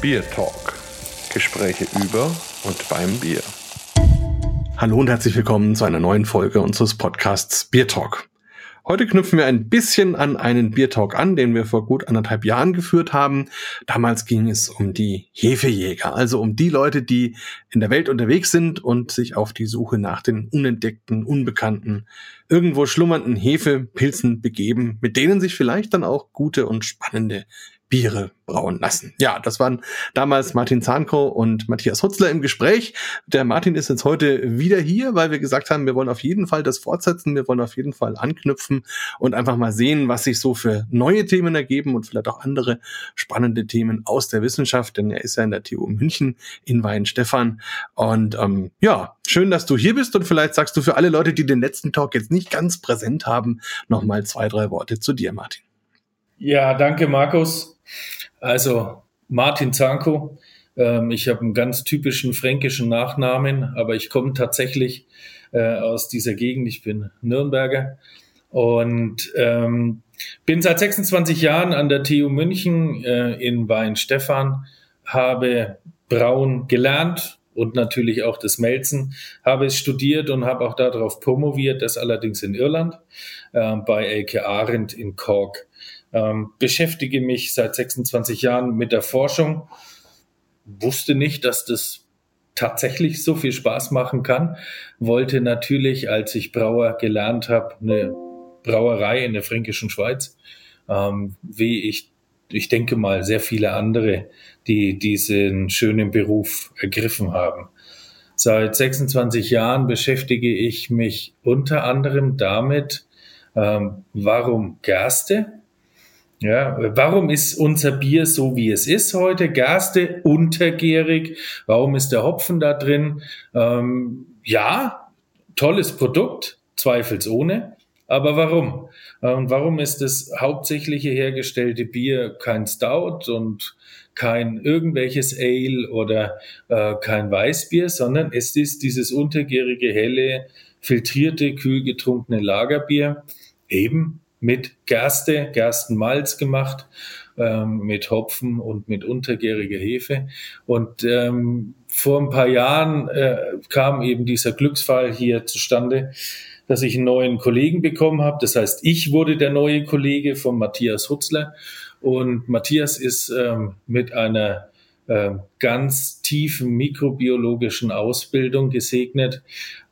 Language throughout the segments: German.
Bier Talk. Gespräche über und beim Bier. Hallo und herzlich willkommen zu einer neuen Folge unseres Podcasts Bier Talk. Heute knüpfen wir ein bisschen an einen Biertalk an, den wir vor gut anderthalb Jahren geführt haben. Damals ging es um die Hefejäger, also um die Leute, die in der Welt unterwegs sind und sich auf die Suche nach den unentdeckten, unbekannten, irgendwo schlummernden Hefepilzen begeben, mit denen sich vielleicht dann auch gute und spannende Biere brauen lassen. Ja, das waren damals Martin Zahnko und Matthias Hutzler im Gespräch. Der Martin ist jetzt heute wieder hier, weil wir gesagt haben, wir wollen auf jeden Fall das fortsetzen, wir wollen auf jeden Fall anknüpfen und einfach mal sehen, was sich so für neue Themen ergeben und vielleicht auch andere spannende Themen aus der Wissenschaft, denn er ist ja in der TU München in Weinstefan. Und ähm, ja, schön, dass du hier bist und vielleicht sagst du für alle Leute, die den letzten Talk jetzt nicht ganz präsent haben, nochmal zwei, drei Worte zu dir, Martin. Ja, danke, Markus. Also Martin Zanko. Ähm, ich habe einen ganz typischen fränkischen Nachnamen, aber ich komme tatsächlich äh, aus dieser Gegend. Ich bin Nürnberger und ähm, bin seit 26 Jahren an der TU München äh, in Weinstefan, habe Brauen gelernt und natürlich auch das Melzen, habe es studiert und habe auch darauf promoviert, das allerdings in Irland äh, bei Elke Arendt in Cork ähm, beschäftige mich seit 26 Jahren mit der Forschung, wusste nicht, dass das tatsächlich so viel Spaß machen kann, wollte natürlich, als ich Brauer gelernt habe, eine Brauerei in der fränkischen Schweiz, ähm, wie ich, ich denke mal, sehr viele andere, die diesen schönen Beruf ergriffen haben. Seit 26 Jahren beschäftige ich mich unter anderem damit, ähm, warum Gerste ja, warum ist unser Bier so, wie es ist heute? Gerste, untergärig. Warum ist der Hopfen da drin? Ähm, ja, tolles Produkt, zweifelsohne. Aber warum? Und warum ist das hauptsächliche hergestellte Bier kein Stout und kein irgendwelches Ale oder äh, kein Weißbier, sondern es ist dieses untergärige, helle, filtrierte, kühl getrunkene Lagerbier, eben mit Gerste, Gerstenmalz gemacht, ähm, mit Hopfen und mit untergäriger Hefe. Und ähm, vor ein paar Jahren äh, kam eben dieser Glücksfall hier zustande, dass ich einen neuen Kollegen bekommen habe. Das heißt, ich wurde der neue Kollege von Matthias Hutzler. Und Matthias ist ähm, mit einer äh, ganz tiefen mikrobiologischen Ausbildung gesegnet.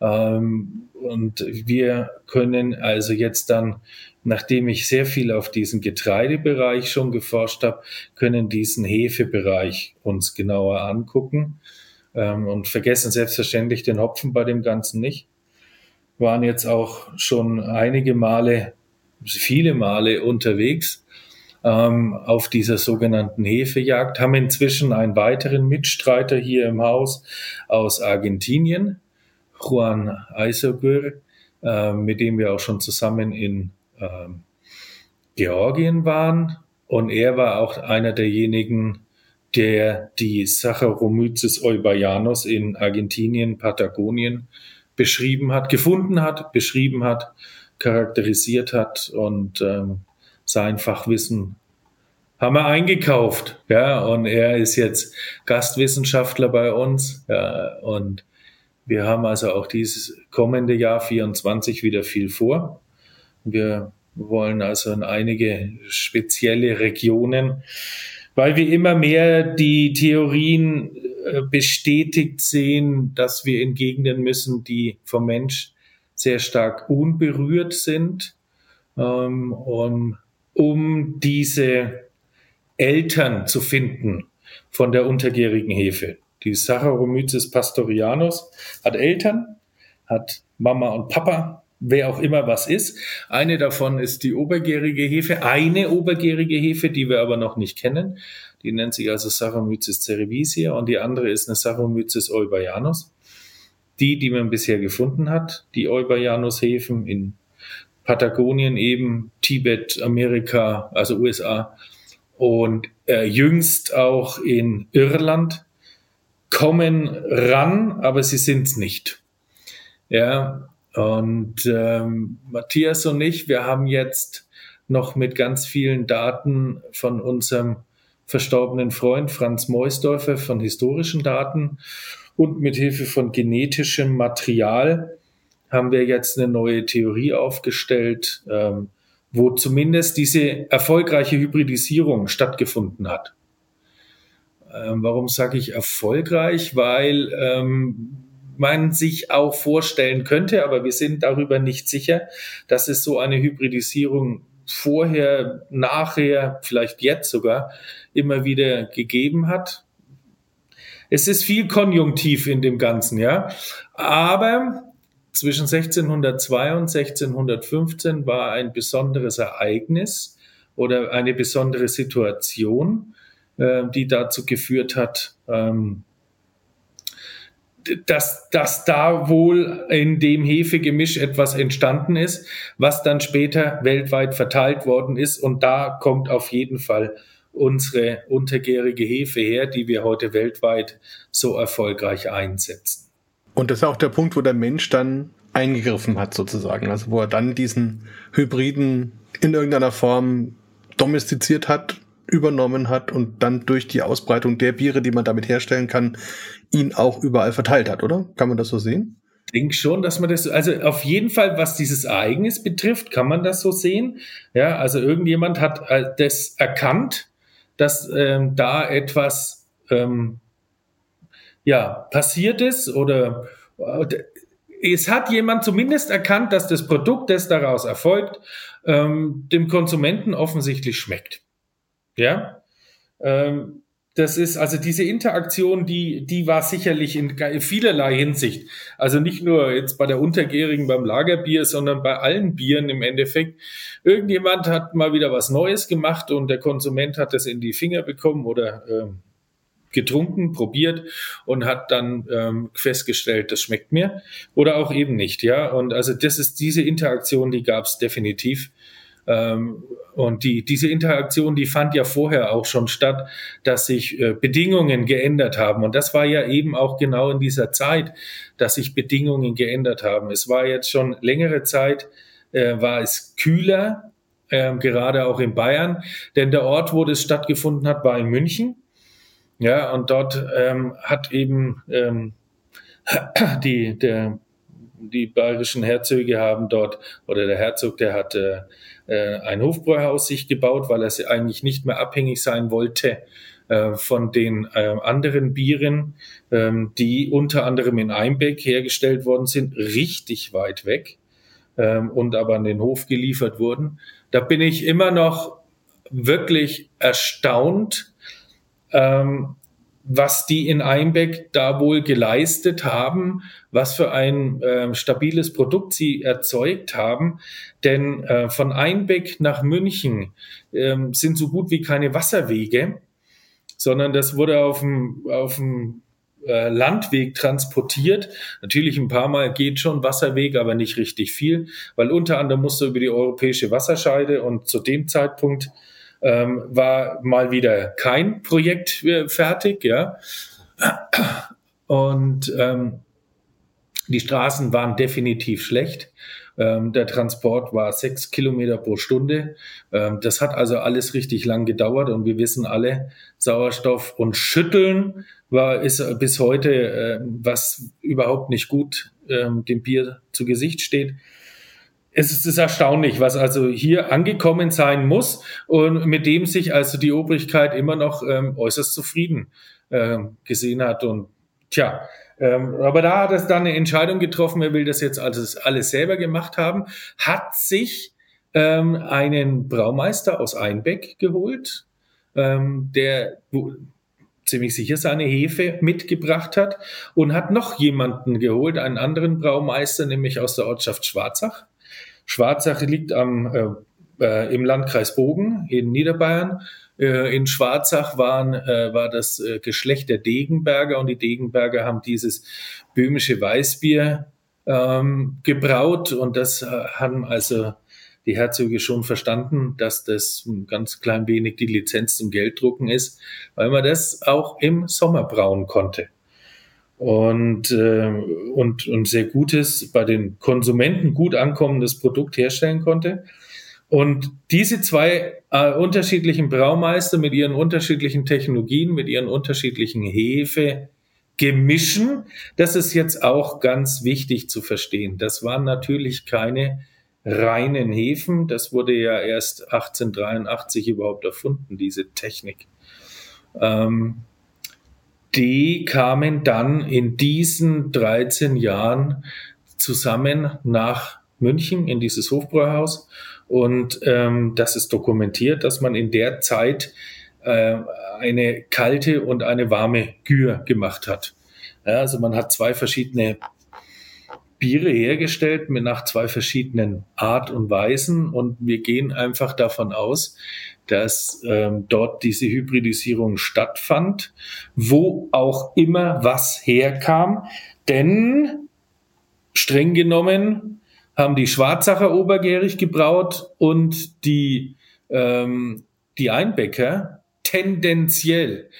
Ähm, und wir können also jetzt dann nachdem ich sehr viel auf diesen Getreidebereich schon geforscht habe, können diesen Hefebereich uns genauer angucken ähm, und vergessen selbstverständlich den Hopfen bei dem Ganzen nicht. Waren jetzt auch schon einige Male, viele Male unterwegs ähm, auf dieser sogenannten Hefejagd, haben inzwischen einen weiteren Mitstreiter hier im Haus aus Argentinien, Juan Eisogur, äh, mit dem wir auch schon zusammen in ähm, Georgien waren. Und er war auch einer derjenigen, der die Saccharomyces eubayanus in Argentinien, Patagonien beschrieben hat, gefunden hat, beschrieben hat, charakterisiert hat und ähm, sein Fachwissen haben wir eingekauft. Ja, und er ist jetzt Gastwissenschaftler bei uns. Ja, und wir haben also auch dieses kommende Jahr 24 wieder viel vor. Wir wollen also in einige spezielle Regionen, weil wir immer mehr die Theorien äh, bestätigt sehen, dass wir in Gegenden müssen, die vom Mensch sehr stark unberührt sind, ähm, um, um diese Eltern zu finden von der untergärigen Hefe. Die Saccharomyces pastorianus hat Eltern, hat Mama und Papa, wer auch immer was ist. Eine davon ist die obergärige Hefe, eine obergärige Hefe, die wir aber noch nicht kennen. Die nennt sich also Saccharomyces cerevisia und die andere ist eine Saccharomyces eubayanus. Die, die man bisher gefunden hat, die Eubayanus-Hefen in Patagonien eben, Tibet, Amerika, also USA und äh, jüngst auch in Irland, kommen ran, aber sie sind's nicht. Ja, und ähm, Matthias und ich, wir haben jetzt noch mit ganz vielen Daten von unserem verstorbenen Freund Franz Meusdorfer von historischen Daten und mit Hilfe von genetischem Material haben wir jetzt eine neue Theorie aufgestellt, ähm, wo zumindest diese erfolgreiche Hybridisierung stattgefunden hat. Ähm, warum sage ich erfolgreich? Weil ähm, man sich auch vorstellen könnte, aber wir sind darüber nicht sicher, dass es so eine Hybridisierung vorher, nachher, vielleicht jetzt sogar immer wieder gegeben hat. Es ist viel Konjunktiv in dem Ganzen, ja. Aber zwischen 1602 und 1615 war ein besonderes Ereignis oder eine besondere Situation, äh, die dazu geführt hat, ähm, dass, dass da wohl in dem Hefegemisch etwas entstanden ist, was dann später weltweit verteilt worden ist. Und da kommt auf jeden Fall unsere untergärige Hefe her, die wir heute weltweit so erfolgreich einsetzen. Und das ist auch der Punkt, wo der Mensch dann eingegriffen hat, sozusagen. Also wo er dann diesen Hybriden in irgendeiner Form domestiziert hat, übernommen hat und dann durch die Ausbreitung der Biere, die man damit herstellen kann, ihn auch überall verteilt hat, oder? Kann man das so sehen? Ich denke schon, dass man das, also auf jeden Fall, was dieses Ereignis betrifft, kann man das so sehen. Ja, also irgendjemand hat äh, das erkannt, dass ähm, da etwas ähm, ja, passiert ist oder äh, es hat jemand zumindest erkannt, dass das Produkt, das daraus erfolgt, ähm, dem Konsumenten offensichtlich schmeckt. Ja, ähm, das ist also diese Interaktion, die, die war sicherlich in vielerlei Hinsicht. Also nicht nur jetzt bei der Untergärigen beim Lagerbier, sondern bei allen Bieren im Endeffekt. Irgendjemand hat mal wieder was Neues gemacht und der Konsument hat das in die Finger bekommen oder ähm, getrunken, probiert und hat dann ähm, festgestellt, das schmeckt mir oder auch eben nicht, ja. Und also das ist diese Interaktion, die gab es definitiv. Ähm, und die, diese Interaktion, die fand ja vorher auch schon statt, dass sich äh, Bedingungen geändert haben. Und das war ja eben auch genau in dieser Zeit, dass sich Bedingungen geändert haben. Es war jetzt schon längere Zeit, äh, war es kühler, äh, gerade auch in Bayern, denn der Ort, wo das stattgefunden hat, war in München. Ja, und dort ähm, hat eben ähm, die, der, die bayerischen Herzöge haben dort, oder der Herzog, der hat äh, ein Hofbräuhaus sich gebaut, weil er eigentlich nicht mehr abhängig sein wollte äh, von den äh, anderen Bieren, ähm, die unter anderem in Einbeck hergestellt worden sind, richtig weit weg ähm, und aber an den Hof geliefert wurden. Da bin ich immer noch wirklich erstaunt, ähm, was die in Einbeck da wohl geleistet haben, was für ein äh, stabiles Produkt sie erzeugt haben. Denn äh, von Einbeck nach München äh, sind so gut wie keine Wasserwege, sondern das wurde auf dem, auf dem äh, Landweg transportiert. Natürlich ein paar Mal geht schon Wasserweg, aber nicht richtig viel, weil unter anderem musste über die europäische Wasserscheide und zu dem Zeitpunkt ähm, war mal wieder kein Projekt äh, fertig, ja. Und ähm, die Straßen waren definitiv schlecht. Ähm, der Transport war sechs Kilometer pro Stunde. Ähm, das hat also alles richtig lang gedauert und wir wissen alle, Sauerstoff und Schütteln war ist bis heute äh, was überhaupt nicht gut ähm, dem Bier zu Gesicht steht es ist erstaunlich, was also hier angekommen sein muss und mit dem sich also die Obrigkeit immer noch ähm, äußerst zufrieden ähm, gesehen hat. Und tja, ähm, aber da hat es dann eine Entscheidung getroffen, er will das jetzt alles, alles selber gemacht haben, hat sich ähm, einen Braumeister aus Einbeck geholt, ähm, der ziemlich sicher seine Hefe mitgebracht hat und hat noch jemanden geholt, einen anderen Braumeister, nämlich aus der Ortschaft Schwarzach Schwarzach liegt am, äh, äh, im Landkreis Bogen in Niederbayern. Äh, in Schwarzach waren, äh, war das äh, Geschlecht der Degenberger und die Degenberger haben dieses böhmische Weißbier ähm, gebraut und das äh, haben also die Herzöge schon verstanden, dass das ein ganz klein wenig die Lizenz zum Gelddrucken ist, weil man das auch im Sommer brauen konnte und, äh, und, und sehr gutes, bei den Konsumenten gut ankommendes Produkt herstellen konnte. Und diese zwei äh, unterschiedlichen Braumeister mit ihren unterschiedlichen Technologien, mit ihren unterschiedlichen Hefe, Gemischen, das ist jetzt auch ganz wichtig zu verstehen. Das waren natürlich keine reinen Hefen. Das wurde ja erst 1883 überhaupt erfunden, diese Technik. Ähm, die kamen dann in diesen 13 Jahren zusammen nach München in dieses Hofbräuhaus. Und ähm, das ist dokumentiert, dass man in der Zeit äh, eine kalte und eine warme Gür gemacht hat. Ja, also man hat zwei verschiedene Biere hergestellt mit nach zwei verschiedenen Art und Weisen und wir gehen einfach davon aus, dass ähm, dort diese Hybridisierung stattfand, wo auch immer was herkam, denn streng genommen haben die Schwarzacher obergärig gebraut und die, ähm, die Einbäcker tendenziell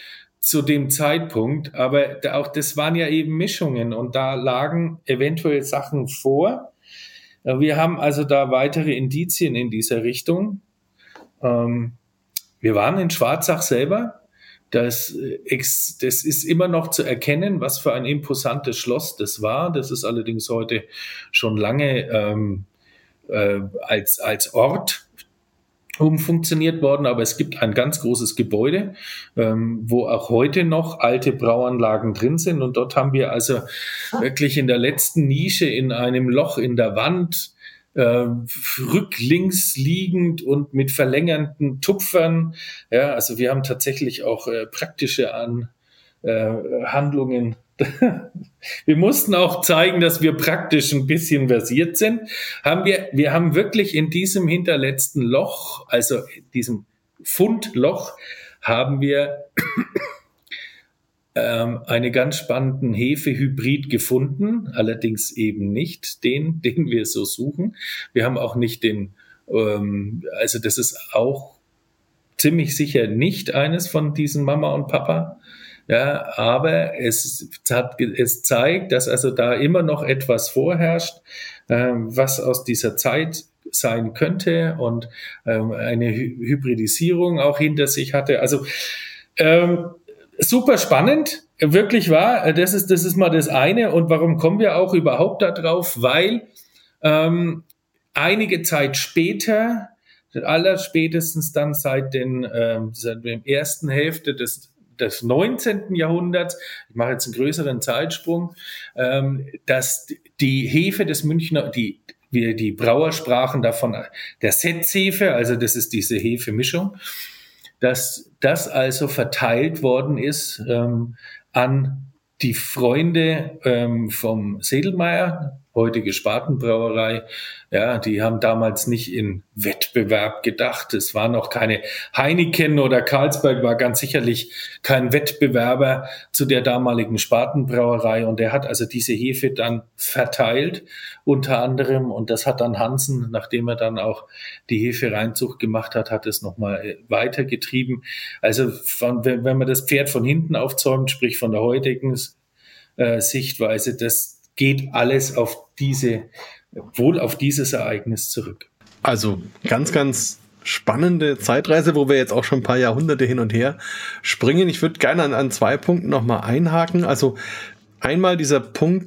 zu dem Zeitpunkt, aber auch das waren ja eben Mischungen und da lagen eventuell Sachen vor. Wir haben also da weitere Indizien in dieser Richtung. Ähm, wir waren in Schwarzach selber. Das, äh, das ist immer noch zu erkennen, was für ein imposantes Schloss das war. Das ist allerdings heute schon lange ähm, äh, als, als Ort umfunktioniert worden, aber es gibt ein ganz großes Gebäude, ähm, wo auch heute noch alte Brauanlagen drin sind. Und dort haben wir also wirklich in der letzten Nische in einem Loch in der Wand äh, rücklinks liegend und mit verlängernden Tupfern. Ja, also wir haben tatsächlich auch äh, praktische an, äh, Handlungen. wir mussten auch zeigen, dass wir praktisch ein bisschen versiert sind. Haben wir, wir haben wirklich in diesem hinterletzten Loch, also diesem Fundloch, haben wir ähm, einen ganz spannenden Hefehybrid gefunden, allerdings eben nicht den, den wir so suchen. Wir haben auch nicht den, ähm, also das ist auch ziemlich sicher nicht eines von diesen Mama und Papa. Ja, aber es, hat, es zeigt, dass also da immer noch etwas vorherrscht, ähm, was aus dieser Zeit sein könnte und ähm, eine Hybridisierung auch hinter sich hatte. Also ähm, super spannend, wirklich wahr. Das ist, das ist mal das eine. Und warum kommen wir auch überhaupt darauf? Weil ähm, einige Zeit später, allerspätestens dann seit, den, ähm, seit der ersten Hälfte des des 19. Jahrhunderts, ich mache jetzt einen größeren Zeitsprung, ähm, dass die Hefe des Münchner, die wir die Brauer sprachen davon, der Setzhefe, also das ist diese Hefemischung, dass das also verteilt worden ist ähm, an die Freunde ähm, vom Sedelmeier, heutige Spatenbrauerei, ja, die haben damals nicht in Wettbewerb gedacht. Es war noch keine Heineken oder Karlsberg war ganz sicherlich kein Wettbewerber zu der damaligen Spatenbrauerei. Und er hat also diese Hefe dann verteilt, unter anderem. Und das hat dann Hansen, nachdem er dann auch die Hefe-Reinzucht gemacht hat, hat es nochmal äh, weitergetrieben. Also von, wenn, wenn man das Pferd von hinten aufzäumt, sprich von der heutigen äh, Sichtweise, das geht alles auf diese wohl auf dieses Ereignis zurück. Also ganz, ganz spannende Zeitreise, wo wir jetzt auch schon ein paar Jahrhunderte hin und her springen. Ich würde gerne an, an zwei Punkten nochmal einhaken. Also einmal dieser Punkt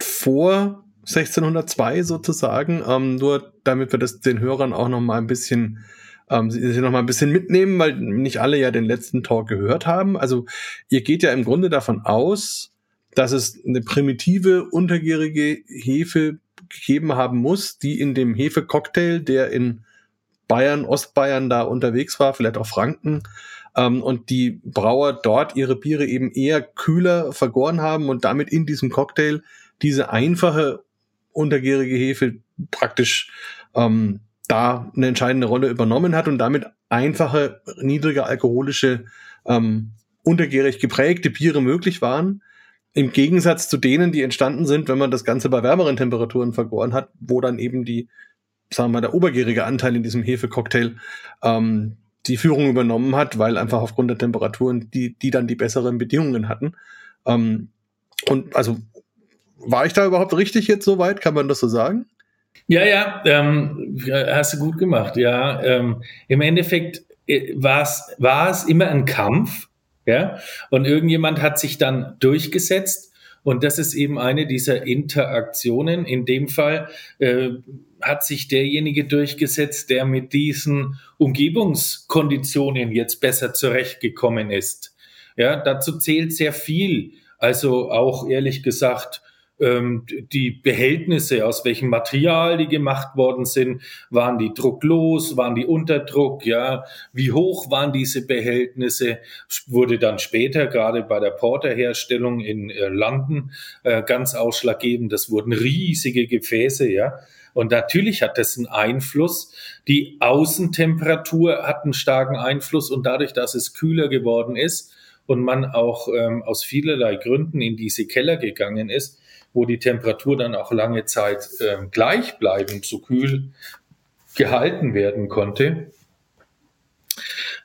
vor 1602 sozusagen, ähm, nur damit wir das den Hörern auch nochmal ein bisschen ähm, sie noch mal ein bisschen mitnehmen, weil nicht alle ja den letzten Talk gehört haben. Also ihr geht ja im Grunde davon aus, dass es eine primitive untergärige Hefe gegeben haben muss, die in dem Hefecocktail, der in Bayern, Ostbayern da unterwegs war, vielleicht auch Franken, ähm, und die Brauer dort ihre Biere eben eher kühler vergoren haben und damit in diesem Cocktail diese einfache untergärige Hefe praktisch ähm, da eine entscheidende Rolle übernommen hat und damit einfache, niedrige alkoholische, ähm, untergärig geprägte Biere möglich waren. Im Gegensatz zu denen, die entstanden sind, wenn man das Ganze bei wärmeren Temperaturen vergoren hat, wo dann eben die, sagen wir mal, der obergärige Anteil in diesem Hefecocktail ähm, die Führung übernommen hat, weil einfach aufgrund der Temperaturen die, die dann die besseren Bedingungen hatten. Ähm, und also war ich da überhaupt richtig jetzt so weit? Kann man das so sagen? Ja, ja, ähm, hast du gut gemacht. Ja, ähm, im Endeffekt äh, war es immer ein Kampf, ja, und irgendjemand hat sich dann durchgesetzt. Und das ist eben eine dieser Interaktionen. In dem Fall äh, hat sich derjenige durchgesetzt, der mit diesen Umgebungskonditionen jetzt besser zurechtgekommen ist. Ja, dazu zählt sehr viel. Also auch ehrlich gesagt, ähm, die Behältnisse, aus welchem Material die gemacht worden sind, waren die drucklos, waren die unter Druck, ja, wie hoch waren diese Behältnisse, wurde dann später gerade bei der Porterherstellung in äh, London äh, ganz ausschlaggebend, das wurden riesige Gefäße, ja, und natürlich hat das einen Einfluss. Die Außentemperatur hat einen starken Einfluss und dadurch, dass es kühler geworden ist und man auch ähm, aus vielerlei Gründen in diese Keller gegangen ist, wo die Temperatur dann auch lange Zeit äh, gleichbleibend so kühl gehalten werden konnte.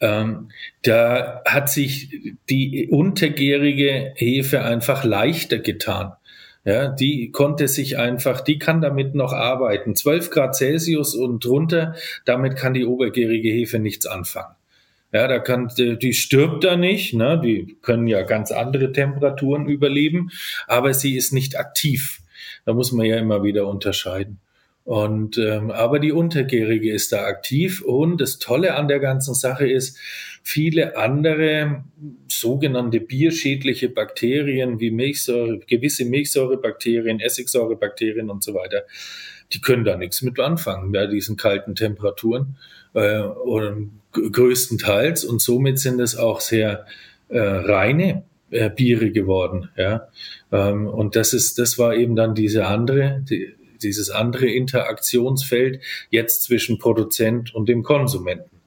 Ähm, da hat sich die untergärige Hefe einfach leichter getan. Ja, die konnte sich einfach, die kann damit noch arbeiten. 12 Grad Celsius und drunter, damit kann die obergärige Hefe nichts anfangen. Ja, da kann, die stirbt da nicht, ne? die können ja ganz andere Temperaturen überleben, aber sie ist nicht aktiv. Da muss man ja immer wieder unterscheiden. Und ähm, aber die Untergärige ist da aktiv und das Tolle an der ganzen Sache ist, viele andere sogenannte bierschädliche Bakterien wie Milchsäure, gewisse Milchsäurebakterien, Essigsäurebakterien und so weiter, die können da nichts mit anfangen bei diesen kalten Temperaturen äh, oder größtenteils und somit sind es auch sehr äh, reine äh, Biere geworden. Ja, ähm, und das ist, das war eben dann diese andere, die, dieses andere Interaktionsfeld jetzt zwischen Produzent und dem Konsumenten.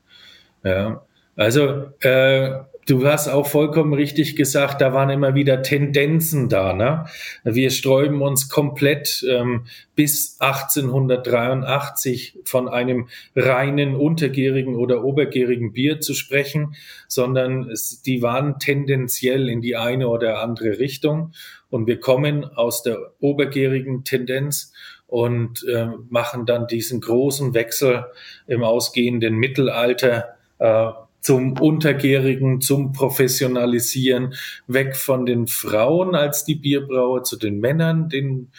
Ja, also äh, Du hast auch vollkommen richtig gesagt, da waren immer wieder Tendenzen da. Ne? Wir sträuben uns komplett ähm, bis 1883 von einem reinen untergärigen oder obergärigen Bier zu sprechen, sondern es, die waren tendenziell in die eine oder andere Richtung. Und wir kommen aus der obergärigen Tendenz und äh, machen dann diesen großen Wechsel im ausgehenden Mittelalter. Äh, zum Untergärigen, zum Professionalisieren, weg von den Frauen als die Bierbrauer zu den Männern, den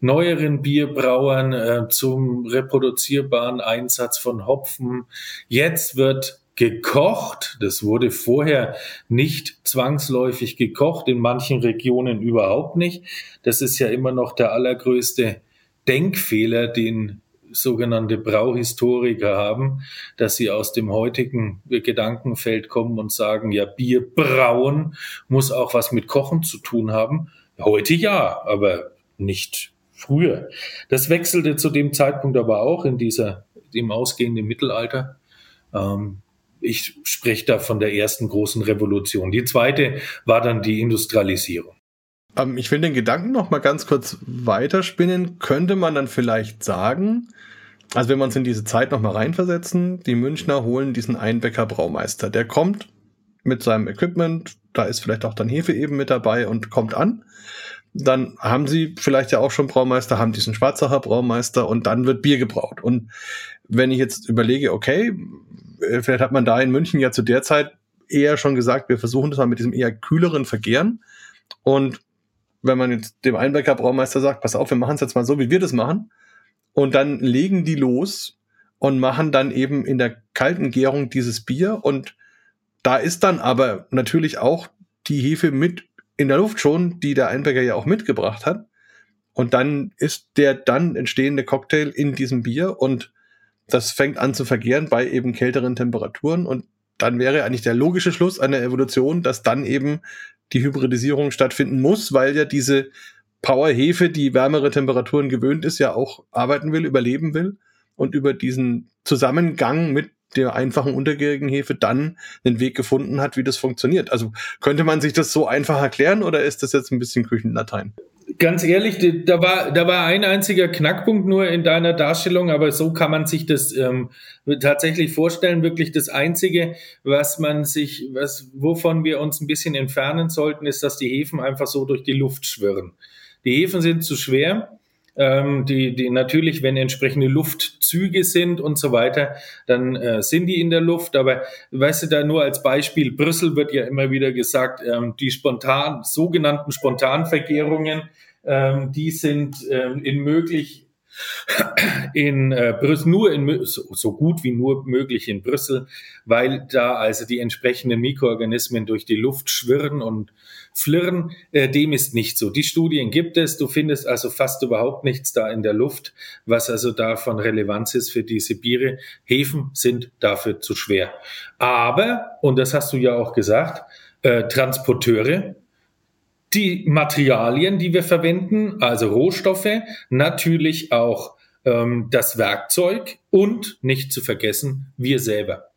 neueren Bierbrauern, äh, zum reproduzierbaren Einsatz von Hopfen. Jetzt wird gekocht. Das wurde vorher nicht zwangsläufig gekocht, in manchen Regionen überhaupt nicht. Das ist ja immer noch der allergrößte Denkfehler, den sogenannte Brauhistoriker haben, dass sie aus dem heutigen Gedankenfeld kommen und sagen, ja, Bier brauen muss auch was mit Kochen zu tun haben. Heute ja, aber nicht früher. Das wechselte zu dem Zeitpunkt aber auch in dieser, im ausgehenden Mittelalter. Ähm, ich spreche da von der ersten großen Revolution. Die zweite war dann die Industrialisierung. Ähm, ich will den Gedanken noch mal ganz kurz weiterspinnen. Könnte man dann vielleicht sagen, also wenn wir uns in diese Zeit noch mal reinversetzen, die Münchner holen diesen Einbecker Braumeister. Der kommt mit seinem Equipment, da ist vielleicht auch dann Hefe eben mit dabei und kommt an. Dann haben sie vielleicht ja auch schon Braumeister, haben diesen Schwarzacher Braumeister und dann wird Bier gebraut. Und wenn ich jetzt überlege, okay, äh, vielleicht hat man da in München ja zu der Zeit eher schon gesagt, wir versuchen das mal mit diesem eher kühleren Vergehren. Und wenn man jetzt dem Einbecker Braumeister sagt, pass auf, wir machen es jetzt mal so, wie wir das machen, und dann legen die los und machen dann eben in der kalten Gärung dieses Bier. Und da ist dann aber natürlich auch die Hefe mit in der Luft schon, die der Einbecker ja auch mitgebracht hat. Und dann ist der dann entstehende Cocktail in diesem Bier und das fängt an zu vergären bei eben kälteren Temperaturen. Und dann wäre eigentlich der logische Schluss einer Evolution, dass dann eben die Hybridisierung stattfinden muss, weil ja diese Powerhefe, die wärmere Temperaturen gewöhnt ist, ja auch arbeiten will, überleben will und über diesen Zusammengang mit der einfachen untergärigen Hefe dann den Weg gefunden hat, wie das funktioniert. Also könnte man sich das so einfach erklären oder ist das jetzt ein bisschen Küchenlatein? Ganz ehrlich, da war, da war ein einziger Knackpunkt nur in deiner Darstellung, aber so kann man sich das ähm, tatsächlich vorstellen. Wirklich das Einzige, was man sich, was, wovon wir uns ein bisschen entfernen sollten, ist, dass die Hefen einfach so durch die Luft schwirren. Die Hefen sind zu schwer. Ähm, die, die natürlich, wenn entsprechende Luftzüge sind und so weiter, dann äh, sind die in der Luft. Aber weißt du, da nur als Beispiel, Brüssel wird ja immer wieder gesagt, ähm, die spontan, sogenannten Spontanvergärungen, ähm, die sind ähm, in möglich in äh, Brüssel, nur in so, so gut wie nur möglich in Brüssel, weil da also die entsprechenden Mikroorganismen durch die Luft schwirren und flirren. Äh, dem ist nicht so. Die Studien gibt es. Du findest also fast überhaupt nichts da in der Luft, was also da von Relevanz ist für diese Biere. Häfen sind dafür zu schwer. Aber, und das hast du ja auch gesagt, äh, Transporteure, die Materialien, die wir verwenden, also Rohstoffe, natürlich auch ähm, das Werkzeug und nicht zu vergessen, wir selber.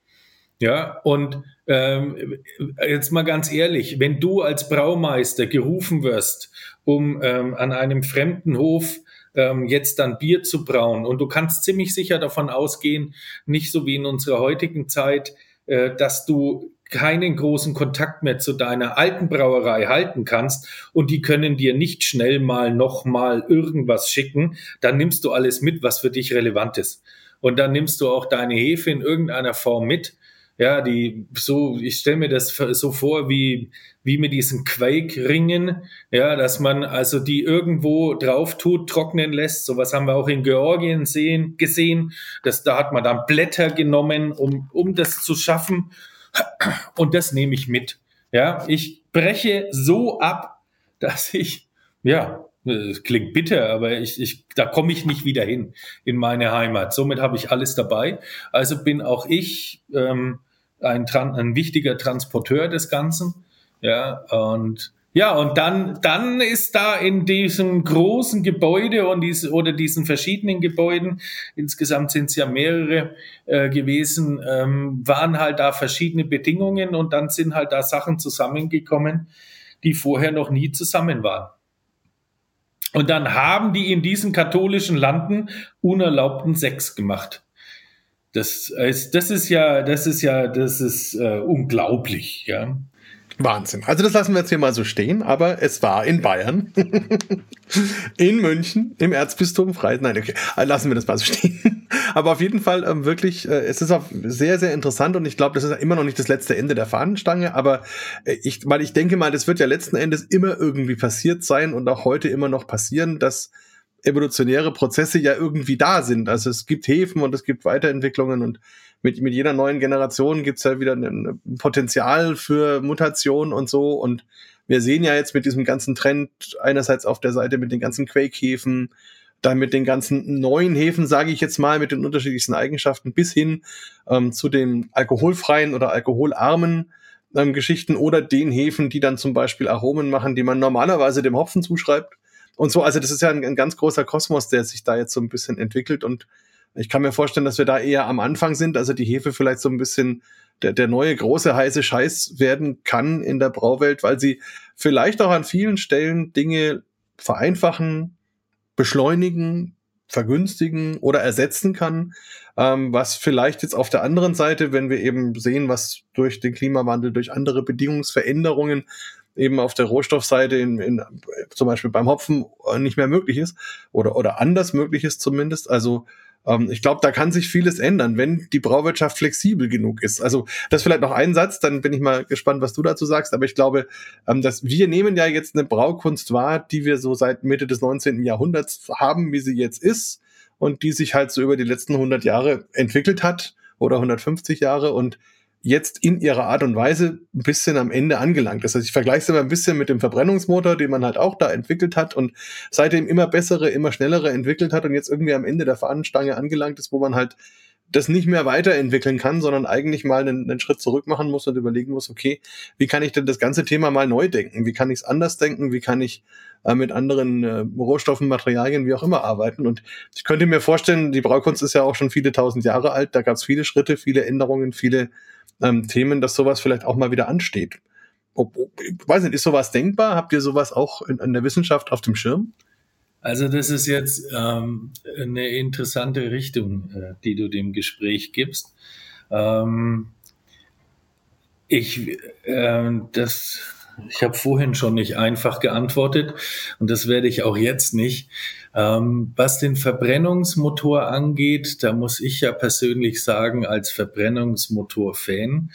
Ja, und ähm, jetzt mal ganz ehrlich, wenn du als Braumeister gerufen wirst, um ähm, an einem fremden Hof ähm, jetzt dann Bier zu brauen und du kannst ziemlich sicher davon ausgehen, nicht so wie in unserer heutigen Zeit, äh, dass du keinen großen Kontakt mehr zu deiner alten Brauerei halten kannst und die können dir nicht schnell mal noch mal irgendwas schicken, dann nimmst du alles mit, was für dich relevant ist. Und dann nimmst du auch deine Hefe in irgendeiner Form mit. Ja, die so, ich stelle mir das so vor wie wie mit diesen Quake-Ringen, ja, dass man also die irgendwo drauf tut, trocknen lässt. Sowas haben wir auch in Georgien sehen, gesehen. dass da hat man dann Blätter genommen, um um das zu schaffen und das nehme ich mit. Ja, ich breche so ab, dass ich, ja, es klingt bitter, aber ich, ich, da komme ich nicht wieder hin in meine Heimat. Somit habe ich alles dabei. Also bin auch ich ähm, ein, ein wichtiger Transporteur des Ganzen. Ja, und ja, und dann, dann ist da in diesem großen Gebäude und diese, oder diesen verschiedenen Gebäuden, insgesamt sind es ja mehrere äh, gewesen, ähm, waren halt da verschiedene Bedingungen und dann sind halt da Sachen zusammengekommen, die vorher noch nie zusammen waren. Und dann haben die in diesen katholischen Landen unerlaubten Sex gemacht. Das ist, das ist ja, das ist ja, das ist äh, unglaublich, ja. Wahnsinn. Also das lassen wir jetzt hier mal so stehen, aber es war in Bayern, in München, im Erzbistum Freiheit. Nein, okay, lassen wir das mal so stehen. Aber auf jeden Fall ähm, wirklich, äh, es ist auch sehr, sehr interessant und ich glaube, das ist immer noch nicht das letzte Ende der Fahnenstange, aber äh, ich, weil ich denke mal, das wird ja letzten Endes immer irgendwie passiert sein und auch heute immer noch passieren, dass evolutionäre Prozesse ja irgendwie da sind. Also es gibt Häfen und es gibt Weiterentwicklungen und mit, mit jeder neuen Generation gibt's ja wieder ein Potenzial für Mutation und so. Und wir sehen ja jetzt mit diesem ganzen Trend einerseits auf der Seite mit den ganzen Quake-Häfen, dann mit den ganzen neuen Häfen, sage ich jetzt mal, mit den unterschiedlichsten Eigenschaften bis hin ähm, zu den alkoholfreien oder alkoholarmen ähm, Geschichten oder den Häfen, die dann zum Beispiel Aromen machen, die man normalerweise dem Hopfen zuschreibt. Und so, also das ist ja ein, ein ganz großer Kosmos, der sich da jetzt so ein bisschen entwickelt und ich kann mir vorstellen, dass wir da eher am Anfang sind, also die Hefe vielleicht so ein bisschen der, der neue große heiße Scheiß werden kann in der Brauwelt, weil sie vielleicht auch an vielen Stellen Dinge vereinfachen, beschleunigen, vergünstigen oder ersetzen kann, ähm, was vielleicht jetzt auf der anderen Seite, wenn wir eben sehen, was durch den Klimawandel, durch andere Bedingungsveränderungen eben auf der Rohstoffseite in, in, zum Beispiel beim Hopfen nicht mehr möglich ist oder, oder anders möglich ist zumindest. Also ähm, ich glaube, da kann sich vieles ändern, wenn die Brauwirtschaft flexibel genug ist. Also das vielleicht noch ein Satz, dann bin ich mal gespannt, was du dazu sagst. Aber ich glaube, ähm, dass wir nehmen ja jetzt eine Braukunst wahr, die wir so seit Mitte des 19. Jahrhunderts haben, wie sie jetzt ist und die sich halt so über die letzten 100 Jahre entwickelt hat oder 150 Jahre und jetzt in ihrer Art und Weise ein bisschen am Ende angelangt Das heißt, ich vergleiche es immer ein bisschen mit dem Verbrennungsmotor, den man halt auch da entwickelt hat und seitdem immer bessere, immer schnellere entwickelt hat und jetzt irgendwie am Ende der Fahnenstange angelangt ist, wo man halt das nicht mehr weiterentwickeln kann, sondern eigentlich mal einen, einen, Schritt zurück machen muss und überlegen muss, okay, wie kann ich denn das ganze Thema mal neu denken? Wie kann ich es anders denken? Wie kann ich äh, mit anderen äh, Rohstoffen, Materialien, wie auch immer arbeiten? Und ich könnte mir vorstellen, die Braukunst ist ja auch schon viele tausend Jahre alt. Da gab es viele Schritte, viele Änderungen, viele ähm, Themen, dass sowas vielleicht auch mal wieder ansteht. Ob, ob, ich weiß nicht, ist sowas denkbar? Habt ihr sowas auch in, in der Wissenschaft auf dem Schirm? Also das ist jetzt ähm, eine interessante Richtung, äh, die du dem Gespräch gibst. Ähm, ich, äh, das, Ich habe vorhin schon nicht einfach geantwortet und das werde ich auch jetzt nicht. Ähm, was den Verbrennungsmotor angeht, da muss ich ja persönlich sagen, als Verbrennungsmotor-Fan,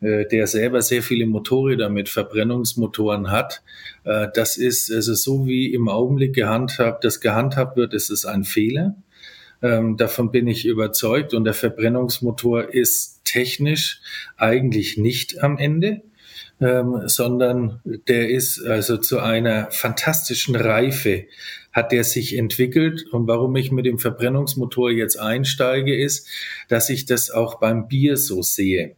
äh, der selber sehr viele Motorräder mit Verbrennungsmotoren hat, äh, das ist also so wie im Augenblick gehandhabt, das gehandhabt wird, ist es ein Fehler. Ähm, davon bin ich überzeugt und der Verbrennungsmotor ist technisch eigentlich nicht am Ende ähm, sondern der ist also zu einer fantastischen Reife hat der sich entwickelt. Und warum ich mit dem Verbrennungsmotor jetzt einsteige, ist, dass ich das auch beim Bier so sehe.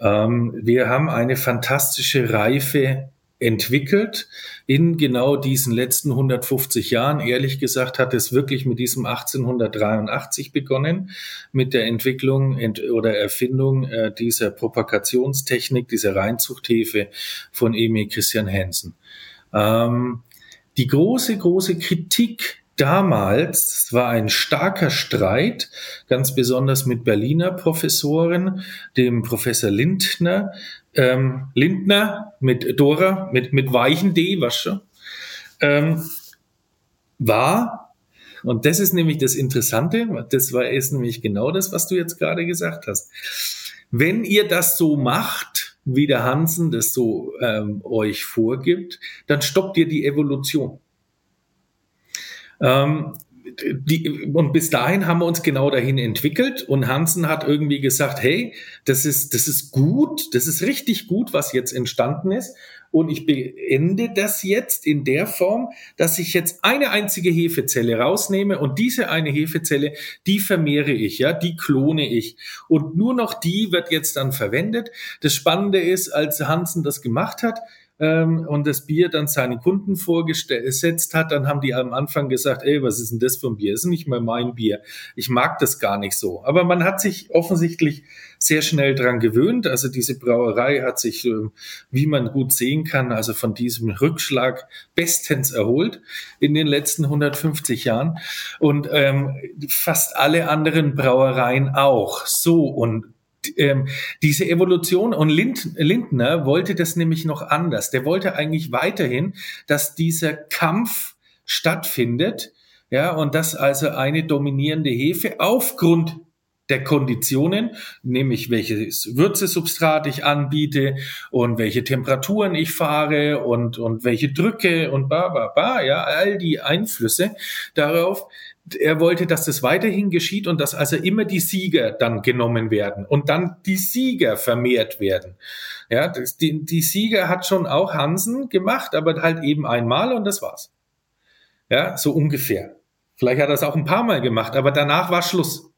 Ähm, wir haben eine fantastische Reife entwickelt in genau diesen letzten 150 Jahren. Ehrlich gesagt hat es wirklich mit diesem 1883 begonnen, mit der Entwicklung oder Erfindung äh, dieser Propagationstechnik, dieser Reinzuchthefe von Emil Christian Hansen. Ähm, die große, große Kritik damals, war ein starker Streit, ganz besonders mit Berliner Professoren, dem Professor Lindner, ähm, Lindner mit Dora, mit, mit weichen D, was schon, ähm, war, und das ist nämlich das Interessante, das war ist nämlich genau das, was du jetzt gerade gesagt hast. Wenn ihr das so macht, wie der Hansen das so ähm, euch vorgibt, dann stoppt ihr die Evolution. Ähm, die, und bis dahin haben wir uns genau dahin entwickelt und Hansen hat irgendwie gesagt, hey, das ist, das ist gut, das ist richtig gut, was jetzt entstanden ist. Und ich beende das jetzt in der Form, dass ich jetzt eine einzige Hefezelle rausnehme und diese eine Hefezelle, die vermehre ich, ja, die klone ich. Und nur noch die wird jetzt dann verwendet. Das Spannende ist, als Hansen das gemacht hat, ähm, und das Bier dann seinen Kunden vorgesetzt hat, dann haben die am Anfang gesagt, ey, was ist denn das für ein Bier? Das ist nicht mal mein Bier. Ich mag das gar nicht so. Aber man hat sich offensichtlich sehr schnell dran gewöhnt. Also diese Brauerei hat sich, äh, wie man gut sehen kann, also von diesem Rückschlag bestens erholt in den letzten 150 Jahren und ähm, fast alle anderen Brauereien auch. So und ähm, diese Evolution und Lind, Lindner wollte das nämlich noch anders. Der wollte eigentlich weiterhin, dass dieser Kampf stattfindet, ja, und dass also eine dominierende Hefe aufgrund der Konditionen, nämlich welches Würzesubstrat ich anbiete und welche Temperaturen ich fahre und, und welche Drücke und ba, ba, ba, ja, all die Einflüsse darauf, er wollte, dass das weiterhin geschieht und dass also immer die Sieger dann genommen werden und dann die Sieger vermehrt werden. Ja, das, die, die Sieger hat schon auch Hansen gemacht, aber halt eben einmal und das war's. Ja, so ungefähr. Vielleicht hat er es auch ein paar Mal gemacht, aber danach war Schluss.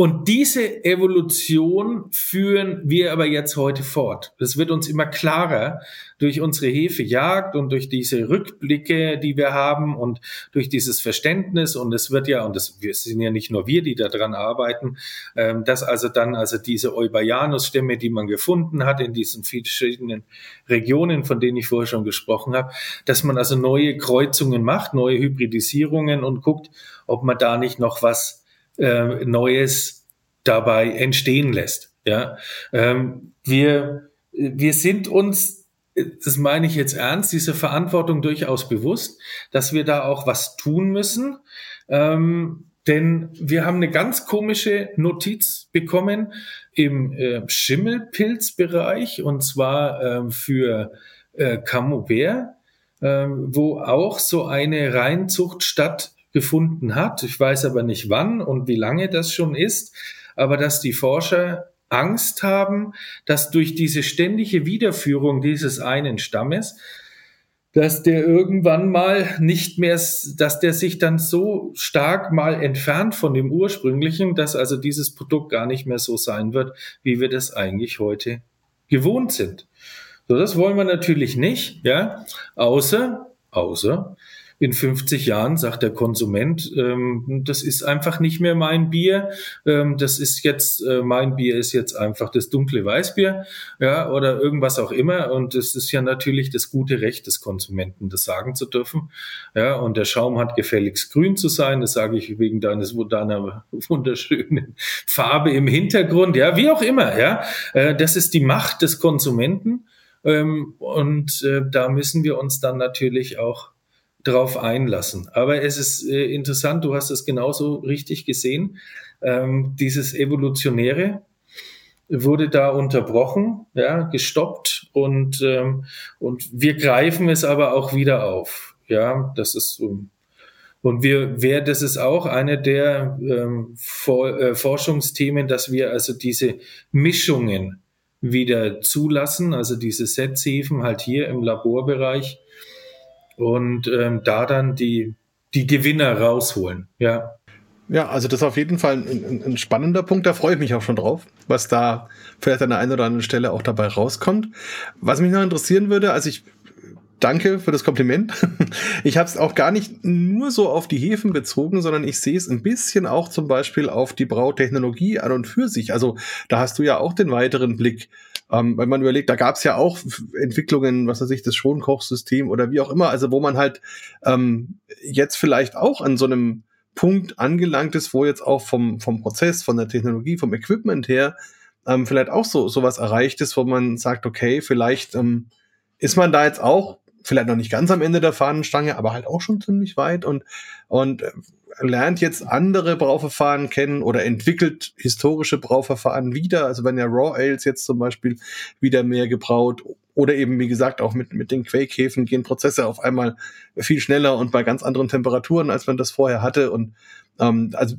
Und diese Evolution führen wir aber jetzt heute fort. Das wird uns immer klarer durch unsere Hefejagd und durch diese Rückblicke, die wir haben und durch dieses Verständnis. Und es wird ja, und wir sind ja nicht nur wir, die daran arbeiten, ähm, dass also dann also diese Eubayanus-Stämme, die man gefunden hat in diesen verschiedenen Regionen, von denen ich vorher schon gesprochen habe, dass man also neue Kreuzungen macht, neue Hybridisierungen und guckt, ob man da nicht noch was äh, Neues dabei entstehen lässt. Ja, ähm, wir, wir sind uns, das meine ich jetzt ernst, diese Verantwortung durchaus bewusst, dass wir da auch was tun müssen. Ähm, denn wir haben eine ganz komische Notiz bekommen im äh, Schimmelpilzbereich und zwar äh, für äh, Camembert, äh, wo auch so eine Reinzucht statt gefunden hat. Ich weiß aber nicht wann und wie lange das schon ist, aber dass die Forscher Angst haben, dass durch diese ständige Wiederführung dieses einen Stammes, dass der irgendwann mal nicht mehr, dass der sich dann so stark mal entfernt von dem ursprünglichen, dass also dieses Produkt gar nicht mehr so sein wird, wie wir das eigentlich heute gewohnt sind. So, das wollen wir natürlich nicht, ja, außer, außer in 50 Jahren sagt der Konsument, ähm, das ist einfach nicht mehr mein Bier, ähm, das ist jetzt, äh, mein Bier ist jetzt einfach das dunkle Weißbier, ja, oder irgendwas auch immer. Und es ist ja natürlich das gute Recht des Konsumenten, das sagen zu dürfen. Ja, und der Schaum hat gefälligst grün zu sein, das sage ich wegen deines, deiner wunderschönen Farbe im Hintergrund, ja, wie auch immer, ja. Äh, das ist die Macht des Konsumenten. Ähm, und äh, da müssen wir uns dann natürlich auch drauf einlassen. Aber es ist äh, interessant, du hast es genauso richtig gesehen. Ähm, dieses Evolutionäre wurde da unterbrochen, ja, gestoppt und, ähm, und wir greifen es aber auch wieder auf. Ja, das ist so. Und wir, wer, das ist auch eine der ähm, For, äh, Forschungsthemen, dass wir also diese Mischungen wieder zulassen, also diese Setzhefen halt hier im Laborbereich und ähm, da dann die, die Gewinner rausholen. Ja. Ja, also das ist auf jeden Fall ein, ein, spannender Punkt. Da freue ich mich auch schon drauf, was da vielleicht an der einen oder anderen Stelle auch dabei rauskommt. Was mich noch interessieren würde, also ich danke für das Kompliment. Ich habe es auch gar nicht nur so auf die Hefen bezogen, sondern ich sehe es ein bisschen auch zum Beispiel auf die Brautechnologie an und für sich. Also da hast du ja auch den weiteren Blick. Ähm, wenn man überlegt, da gab es ja auch Entwicklungen, was weiß ich, das Schonkochsystem oder wie auch immer, also wo man halt ähm, jetzt vielleicht auch an so einem Punkt angelangt ist, wo jetzt auch vom, vom Prozess, von der Technologie, vom Equipment her ähm, vielleicht auch so sowas erreicht ist, wo man sagt, okay, vielleicht ähm, ist man da jetzt auch vielleicht noch nicht ganz am Ende der Fahnenstange, aber halt auch schon ziemlich weit und, und äh, lernt jetzt andere Brauverfahren kennen oder entwickelt historische Brauverfahren wieder. Also wenn ja Raw Ales jetzt zum Beispiel wieder mehr gebraut oder eben, wie gesagt, auch mit, mit den Quakehefen gehen Prozesse auf einmal viel schneller und bei ganz anderen Temperaturen, als man das vorher hatte. Und ähm, also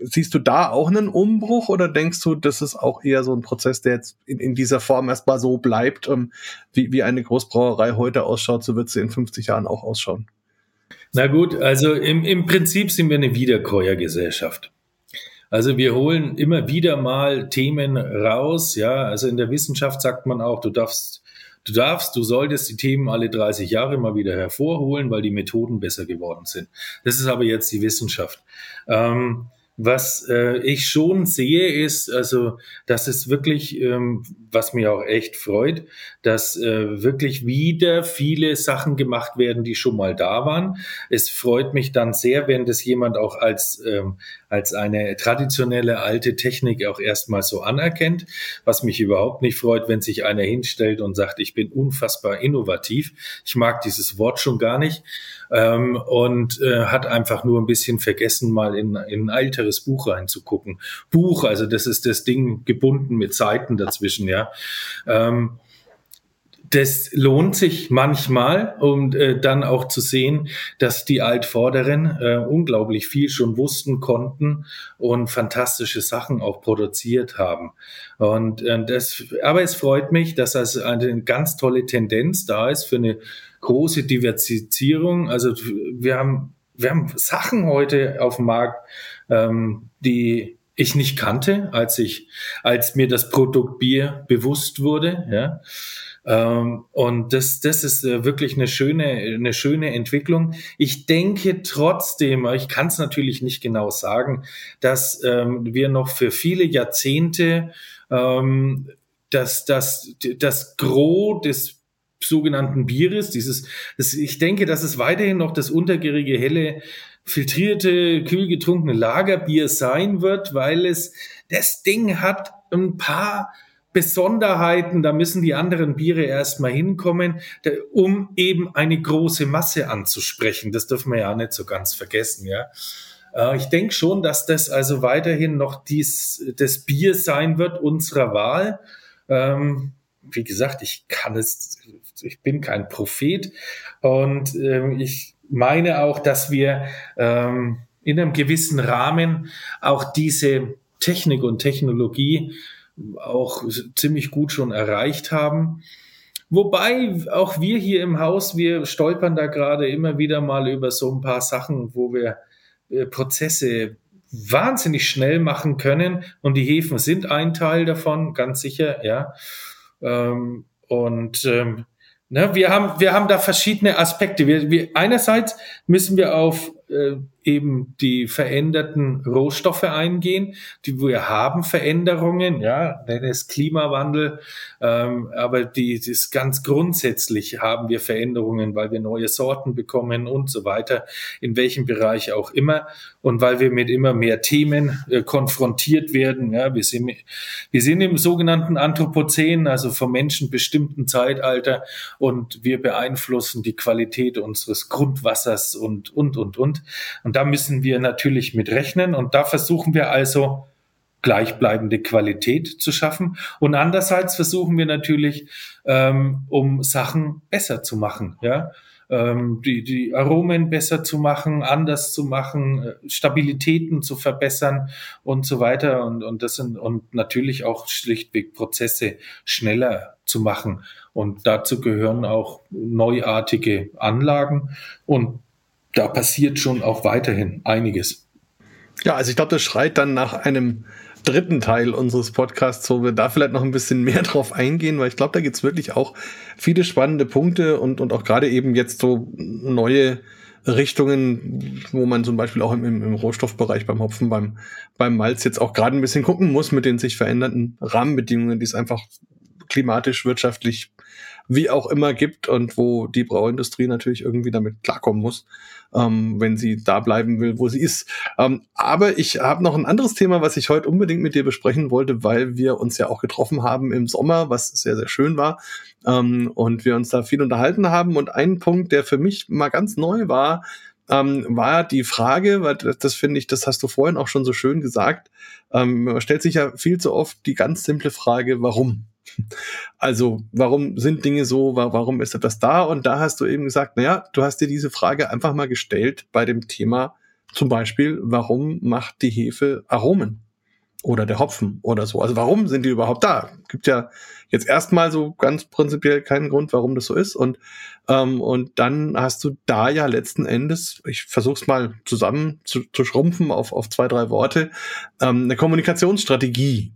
siehst du da auch einen Umbruch oder denkst du, das ist auch eher so ein Prozess, der jetzt in, in dieser Form erstmal so bleibt, ähm, wie, wie eine Großbrauerei heute ausschaut, so wird sie in 50 Jahren auch ausschauen? Na gut, also im, im Prinzip sind wir eine Wiederkäuergesellschaft. Also wir holen immer wieder mal Themen raus, ja. Also in der Wissenschaft sagt man auch, du darfst, du darfst, du solltest die Themen alle 30 Jahre mal wieder hervorholen, weil die Methoden besser geworden sind. Das ist aber jetzt die Wissenschaft. Ähm, was äh, ich schon sehe, ist, also, dass es wirklich, ähm, was mir auch echt freut, dass äh, wirklich wieder viele Sachen gemacht werden, die schon mal da waren. Es freut mich dann sehr, wenn das jemand auch als, ähm, als eine traditionelle alte Technik auch erstmal so anerkennt. Was mich überhaupt nicht freut, wenn sich einer hinstellt und sagt, ich bin unfassbar innovativ. Ich mag dieses Wort schon gar nicht ähm, und äh, hat einfach nur ein bisschen vergessen, mal in, in ein älteres Buch reinzugucken. Buch, also das ist das Ding gebunden mit Seiten dazwischen, ja. Ähm, das lohnt sich manchmal, um äh, dann auch zu sehen, dass die Altvorderen äh, unglaublich viel schon wussten, konnten und fantastische Sachen auch produziert haben. Und äh, das, aber es freut mich, dass also eine ganz tolle Tendenz da ist für eine große Diversifizierung. Also wir haben wir haben Sachen heute auf dem Markt, ähm, die ich nicht kannte, als ich, als mir das Produkt Bier bewusst wurde. Ja. Ähm, und das, das ist äh, wirklich eine schöne, eine schöne Entwicklung. Ich denke trotzdem, ich kann es natürlich nicht genau sagen, dass ähm, wir noch für viele Jahrzehnte ähm, dass das, das Gros des sogenannten Bieres, dieses, das, ich denke, dass es weiterhin noch das untergärige, helle, filtrierte, kühl getrunkene Lagerbier sein wird, weil es, das Ding hat ein paar Besonderheiten, da müssen die anderen Biere erstmal hinkommen, um eben eine große Masse anzusprechen. Das dürfen wir ja nicht so ganz vergessen, ja. Äh, ich denke schon, dass das also weiterhin noch dies, das Bier sein wird unserer Wahl. Ähm, wie gesagt, ich kann es, ich bin kein Prophet und ähm, ich meine auch, dass wir ähm, in einem gewissen Rahmen auch diese Technik und Technologie auch ziemlich gut schon erreicht haben. Wobei auch wir hier im Haus, wir stolpern da gerade immer wieder mal über so ein paar Sachen, wo wir äh, Prozesse wahnsinnig schnell machen können und die Hefen sind ein Teil davon, ganz sicher, ja. Ähm, und ähm, ne, wir haben wir haben da verschiedene Aspekte. Wir, wir einerseits müssen wir auf äh, eben die veränderten Rohstoffe eingehen. Die wir haben Veränderungen, ja, nenn es Klimawandel, ähm, aber die ist ganz grundsätzlich haben wir Veränderungen, weil wir neue Sorten bekommen und so weiter, in welchem Bereich auch immer und weil wir mit immer mehr Themen äh, konfrontiert werden. Ja, wir sind, wir sind im sogenannten Anthropozän, also vom Menschen bestimmten Zeitalter und wir beeinflussen die Qualität unseres Grundwassers und, und, und, und. Und da müssen wir natürlich mit rechnen und da versuchen wir also gleichbleibende Qualität zu schaffen. Und andererseits versuchen wir natürlich, ähm, um Sachen besser zu machen, ja, ähm, die, die Aromen besser zu machen, anders zu machen, äh, Stabilitäten zu verbessern und so weiter. Und, und das sind, und natürlich auch schlichtweg Prozesse schneller zu machen. Und dazu gehören auch neuartige Anlagen. Und da passiert schon auch weiterhin einiges. Ja, also ich glaube, das schreit dann nach einem dritten Teil unseres Podcasts, wo wir da vielleicht noch ein bisschen mehr drauf eingehen, weil ich glaube, da gibt's wirklich auch viele spannende Punkte und, und auch gerade eben jetzt so neue Richtungen, wo man zum Beispiel auch im, im Rohstoffbereich beim Hopfen, beim, beim Malz jetzt auch gerade ein bisschen gucken muss mit den sich verändernden Rahmenbedingungen, die es einfach klimatisch, wirtschaftlich wie auch immer gibt und wo die Brauindustrie natürlich irgendwie damit klarkommen muss, ähm, wenn sie da bleiben will, wo sie ist. Ähm, aber ich habe noch ein anderes Thema, was ich heute unbedingt mit dir besprechen wollte, weil wir uns ja auch getroffen haben im Sommer, was sehr, sehr schön war ähm, und wir uns da viel unterhalten haben. Und ein Punkt, der für mich mal ganz neu war, ähm, war die Frage, weil das, finde ich, das hast du vorhin auch schon so schön gesagt, ähm, stellt sich ja viel zu oft die ganz simple Frage, warum? Also, warum sind Dinge so? Warum ist etwas da? Und da hast du eben gesagt, naja, du hast dir diese Frage einfach mal gestellt bei dem Thema zum Beispiel, warum macht die Hefe Aromen? Oder der Hopfen oder so. Also warum sind die überhaupt da? Gibt ja jetzt erstmal so ganz prinzipiell keinen Grund, warum das so ist. Und, ähm, und dann hast du da ja letzten Endes, ich versuche es mal zusammen zu, zu schrumpfen auf, auf zwei, drei Worte, ähm, eine Kommunikationsstrategie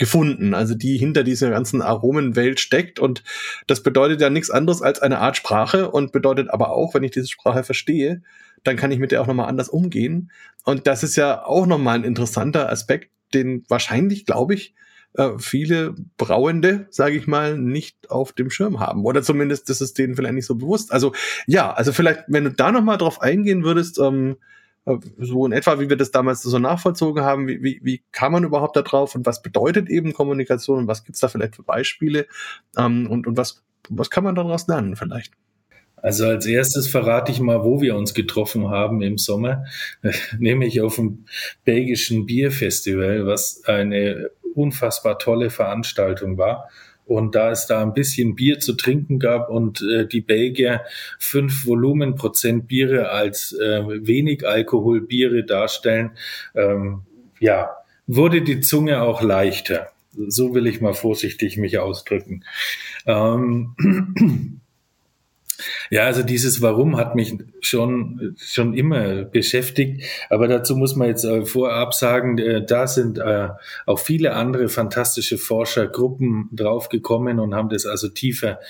gefunden, also die hinter dieser ganzen Aromenwelt steckt. Und das bedeutet ja nichts anderes als eine Art Sprache und bedeutet aber auch, wenn ich diese Sprache verstehe, dann kann ich mit der auch nochmal anders umgehen. Und das ist ja auch nochmal ein interessanter Aspekt, den wahrscheinlich, glaube ich, äh, viele Brauende, sage ich mal, nicht auf dem Schirm haben. Oder zumindest ist es denen vielleicht nicht so bewusst. Also ja, also vielleicht, wenn du da nochmal drauf eingehen würdest, ähm, äh, so in etwa, wie wir das damals so nachvollzogen haben, wie, wie, wie kam man überhaupt da drauf und was bedeutet eben Kommunikation und was gibt's da vielleicht für Beispiele ähm, und, und was, was kann man daraus lernen vielleicht? Also als erstes verrate ich mal, wo wir uns getroffen haben im Sommer, nämlich auf dem belgischen Bierfestival, was eine unfassbar tolle Veranstaltung war. Und da es da ein bisschen Bier zu trinken gab und äh, die Belgier fünf Volumenprozent Biere als äh, wenig Alkoholbiere darstellen, ähm, ja, wurde die Zunge auch leichter. So will ich mal vorsichtig mich ausdrücken. Ähm, Ja, also dieses Warum hat mich schon, schon immer beschäftigt. Aber dazu muss man jetzt äh, vorab sagen, äh, da sind äh, auch viele andere fantastische Forschergruppen draufgekommen und haben das also tiefer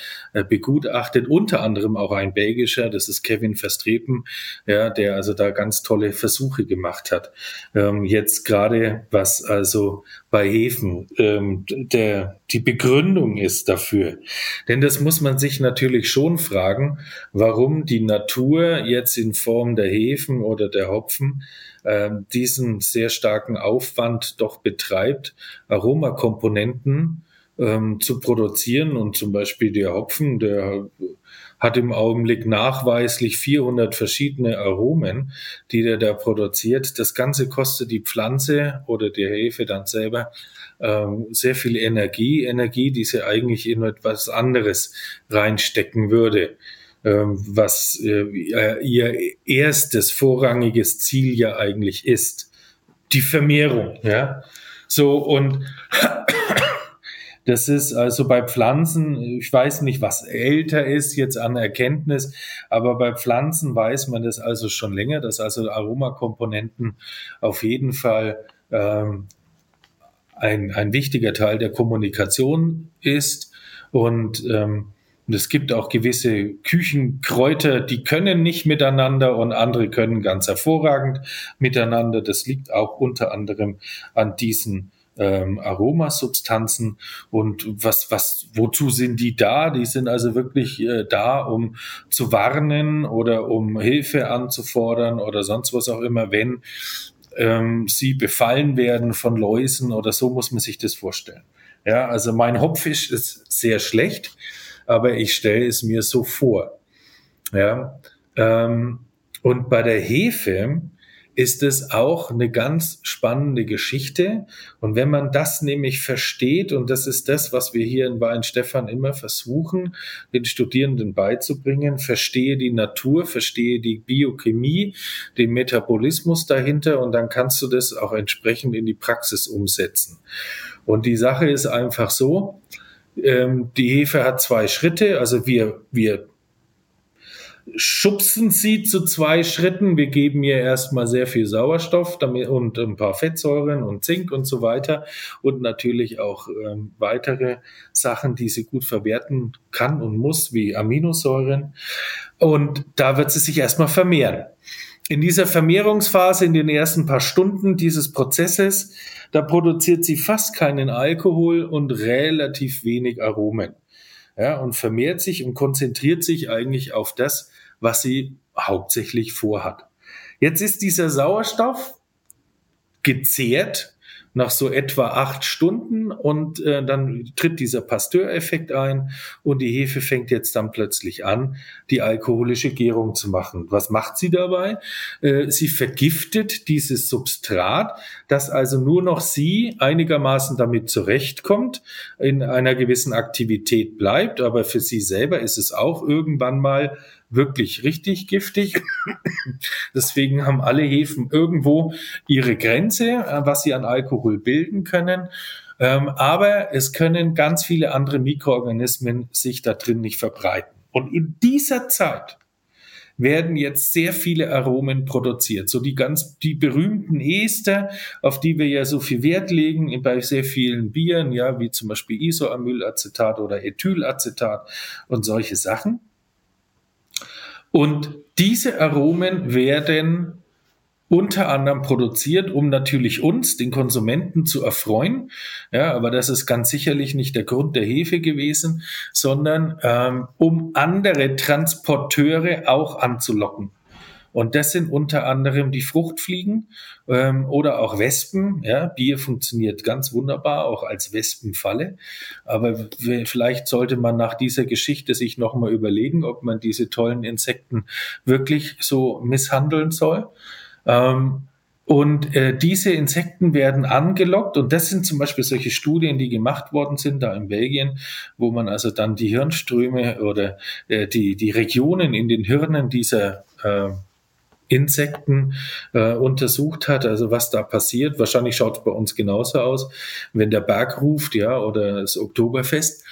begutachtet. Unter anderem auch ein belgischer, das ist Kevin Verstrepen, ja, der also da ganz tolle Versuche gemacht hat. Ähm, jetzt gerade was also bei Hefen ähm, der, die Begründung ist dafür. Denn das muss man sich natürlich schon fragen, warum die Natur jetzt in Form der Hefen oder der Hopfen äh, diesen sehr starken Aufwand doch betreibt, Aromakomponenten ähm, zu produzieren und zum Beispiel der Hopfen, der hat im Augenblick nachweislich 400 verschiedene Aromen, die der da produziert. Das Ganze kostet die Pflanze oder die Hefe dann selber ähm, sehr viel Energie, Energie, die sie eigentlich in etwas anderes reinstecken würde. Ähm, was äh, ihr erstes vorrangiges Ziel ja eigentlich ist. Die Vermehrung, ja. So, und das ist also bei Pflanzen, ich weiß nicht, was älter ist jetzt an Erkenntnis, aber bei Pflanzen weiß man das also schon länger, dass also Aromakomponenten auf jeden Fall ähm, ein, ein wichtiger Teil der Kommunikation ist und ähm, Und es gibt auch gewisse Küchenkräuter, die können nicht miteinander und andere können ganz hervorragend miteinander. Das liegt auch unter anderem an diesen ähm, Aromasubstanzen und was, was, wozu sind die da? Die sind also wirklich äh, da, um zu warnen oder um Hilfe anzufordern oder sonst was auch immer, wenn ähm, sie befallen werden von Läusen oder so muss man sich das vorstellen. Ja, also mein Hopfisch ist sehr schlecht, aber ich stelle es mir so vor. Ja, ähm, und bei der Hefe ist es auch eine ganz spannende Geschichte. Und wenn man das nämlich versteht, und das ist das, was wir hier in Weinstefan immer versuchen, den Studierenden beizubringen, verstehe die Natur, verstehe die Biochemie, den Metabolismus dahinter, und dann kannst du das auch entsprechend in die Praxis umsetzen. Und die Sache ist einfach so, ähm, die Hefe hat zwei Schritte, also wir, wir schubsen sie zu zwei Schritten. Wir geben ihr erstmal sehr viel Sauerstoff damit, und ein paar Fettsäuren und Zink und so weiter und natürlich auch ähm, weitere Sachen, die sie gut verwerten kann und muss, wie Aminosäuren. Und da wird sie sich erstmal vermehren. In dieser Vermehrungsphase, in den ersten paar Stunden dieses Prozesses, da produziert sie fast keinen Alkohol und relativ wenig Aromen. Ja, und vermehrt sich und konzentriert sich eigentlich auf das, was sie hauptsächlich vorhat. Jetzt ist dieser Sauerstoff gezehrt nach so etwa acht Stunden und äh, dann tritt dieser Pasteureffekt ein und die Hefe fängt jetzt dann plötzlich an, die alkoholische Gärung zu machen. Was macht sie dabei? Äh, sie vergiftet dieses Substrat, dass also nur noch sie einigermaßen damit zurechtkommt, in einer gewissen Aktivität bleibt, aber für sie selber ist es auch irgendwann mal wirklich richtig giftig. Deswegen haben alle Hefen irgendwo ihre Grenze, äh, was sie an Alkohol bilden können. Ähm, aber es können ganz viele andere Mikroorganismen sich da drin nicht verbreiten. Und in dieser Zeit werden jetzt sehr viele Aromen produziert. So die ganz, die berühmten Ester, auf die wir ja so viel Wert legen bei sehr vielen Bieren, ja, wie zum Beispiel Isoamylacetat oder Ethylacetat und solche Sachen. Und diese Aromen werden unter anderem produziert, um natürlich uns, den Konsumenten, zu erfreuen. Ja, aber das ist ganz sicherlich nicht der Grund der Hefe gewesen, sondern ähm, um andere Transporteure auch anzulocken. Und das sind unter anderem die Fruchtfliegen ähm, oder auch Wespen. Ja, Bier funktioniert ganz wunderbar, auch als Wespenfalle. Aber vielleicht sollte man nach dieser Geschichte sich nochmal überlegen, ob man diese tollen Insekten wirklich so misshandeln soll. Ähm, und äh, diese Insekten werden angelockt und das sind zum Beispiel solche Studien, die gemacht worden sind da in Belgien, wo man also dann die Hirnströme oder äh, die, die Regionen in den Hirnen dieser äh, Insekten äh, untersucht hat, also was da passiert. Wahrscheinlich schaut es bei uns genauso aus, wenn der Berg ruft, ja, oder das Oktoberfest.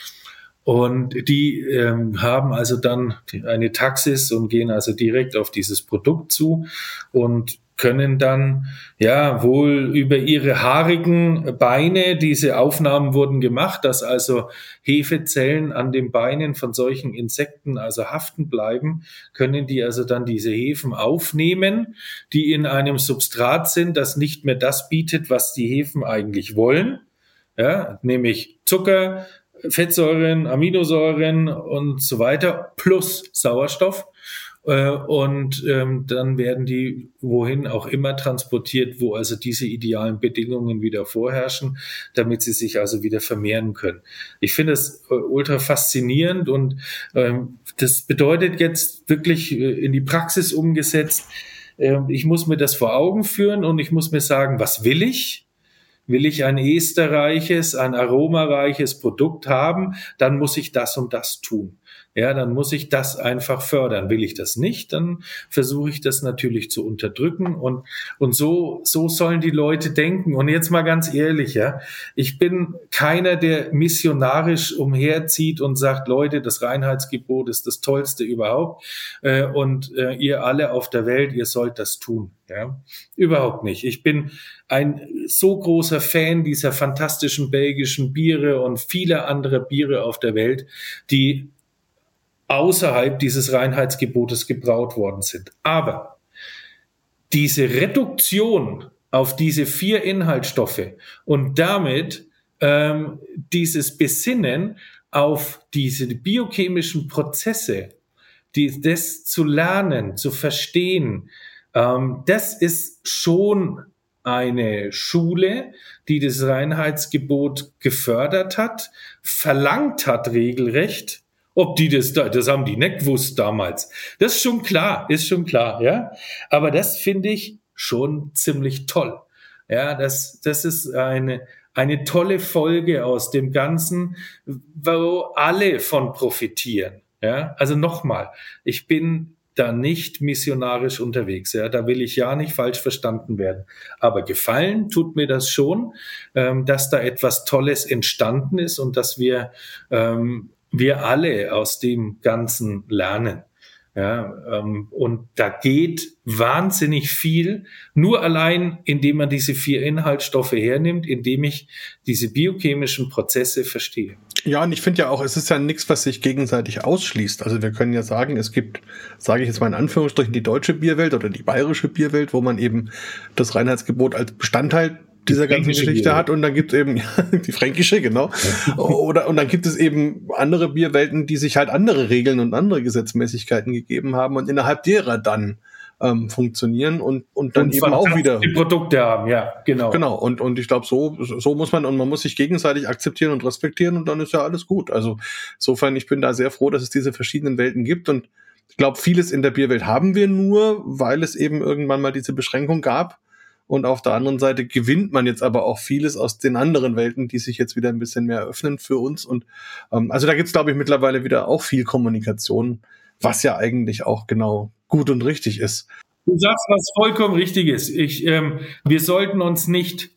Und die ähm, haben also dann eine Taxis und gehen also direkt auf dieses Produkt zu und können dann ja wohl über ihre haarigen Beine, diese Aufnahmen wurden gemacht, dass also Hefezellen an den Beinen von solchen Insekten also haften bleiben, können die also dann diese Hefen aufnehmen, die in einem Substrat sind, das nicht mehr das bietet, was die Hefen eigentlich wollen, ja, nämlich Zucker, Fettsäuren, Aminosäuren und so weiter plus Sauerstoff äh, und ähm, dann werden die wohin auch immer transportiert, wo also diese idealen Bedingungen wieder vorherrschen, damit sie sich also wieder vermehren können. Ich finde es äh, ultra faszinierend und ähm, das bedeutet jetzt wirklich äh, in die Praxis umgesetzt, äh, ich muss mir das vor Augen führen und ich muss mir sagen, was will ich? Will ich ein esterreiches, ein aromareiches Produkt haben, dann muss ich das und das tun ja, dann muss ich das einfach fördern. Will ich das nicht, dann versuche ich das natürlich zu unterdrücken und, und so, so sollen die Leute denken. Und jetzt mal ganz ehrlich, ja, ich bin keiner, der missionarisch umherzieht und sagt, Leute, das Reinheitsgebot ist das Tollste überhaupt äh, und äh, ihr alle auf der Welt, ihr sollt das tun. Ja, überhaupt nicht. Ich bin ein so großer Fan dieser fantastischen belgischen Biere und vieler anderer Biere auf der Welt, die außerhalb dieses Reinheitsgebotes gebraut worden sind. Aber diese Reduktion auf diese vier Inhaltsstoffe und damit ähm, dieses Besinnen auf diese biochemischen Prozesse, die, das zu lernen, zu verstehen, ähm, das ist schon eine Schule, die das Reinheitsgebot gefördert hat, verlangt hat regelrecht, ob die das, das haben die nicht gewusst damals. Das ist schon klar, ist schon klar, ja. Aber das finde ich schon ziemlich toll. Ja, das, das ist eine, eine tolle Folge aus dem Ganzen, wo alle von profitieren. Ja, also nochmal, ich bin da nicht missionarisch unterwegs. Ja, da will ich ja nicht falsch verstanden werden. Aber gefallen tut mir das schon, ähm, dass da etwas Tolles entstanden ist und dass wir ähm, wir alle aus dem Ganzen lernen. Ja, ähm, und da geht wahnsinnig viel, nur allein, indem man diese vier Inhaltsstoffe hernimmt, indem ich diese biochemischen Prozesse verstehe. Ja, und ich finde ja auch, es ist ja nichts, was sich gegenseitig ausschließt. Also wir können ja sagen, es gibt, sage ich jetzt mal in Anführungsstrichen, die deutsche Bierwelt oder die bayerische Bierwelt, wo man eben das Reinheitsgebot als Bestandteil dieser ganzen Geschichte Bier. hat und dann gibt es eben ja, die fränkische, genau. Oder und dann gibt es eben andere Bierwelten, die sich halt andere Regeln und andere Gesetzmäßigkeiten gegeben haben und innerhalb derer dann ähm, funktionieren und und dann und eben auch wieder die Produkte haben, ja, genau. Genau und und ich glaube so so muss man und man muss sich gegenseitig akzeptieren und respektieren und dann ist ja alles gut. Also insofern ich bin da sehr froh, dass es diese verschiedenen Welten gibt und ich glaube vieles in der Bierwelt haben wir nur, weil es eben irgendwann mal diese Beschränkung gab und auf der anderen Seite gewinnt man jetzt aber auch vieles aus den anderen Welten, die sich jetzt wieder ein bisschen mehr öffnen für uns. Und ähm, also da gibt's glaube ich, mittlerweile wieder auch viel Kommunikation, was ja eigentlich auch genau gut und richtig ist. Du sagst was vollkommen Richtiges. Ich, ähm, wir sollten uns nicht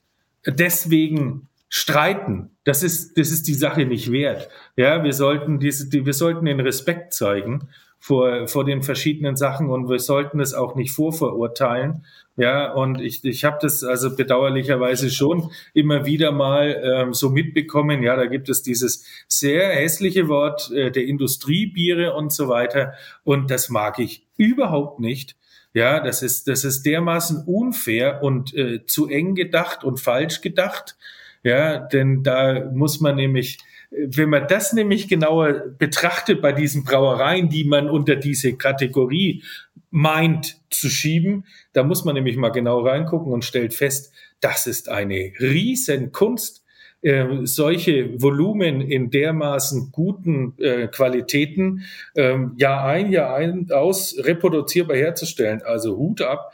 deswegen streiten. Das ist, das ist die Sache nicht wert. Ja, wir sollten diese, die, wir sollten den Respekt zeigen vor, vor den verschiedenen Sachen und wir sollten es auch nicht vorverurteilen. Ja, und ich, ich habe das also bedauerlicherweise schon immer wieder mal ähm, so mitbekommen. Ja, da gibt es dieses sehr hässliche Wort äh, der Industriebiere und so weiter. Und das mag ich überhaupt nicht. Ja, das ist, das ist dermaßen unfair und äh, zu eng gedacht und falsch gedacht. Ja, denn da muss man nämlich wenn man das nämlich genauer betrachtet bei diesen Brauereien, die man unter diese Kategorie meint zu schieben, da muss man nämlich mal genau reingucken und stellt fest, das ist eine riesen Kunst, äh, solche Volumen in dermaßen guten äh, Qualitäten äh, Jahr ein, Jahr ein, aus reproduzierbar herzustellen. Also Hut ab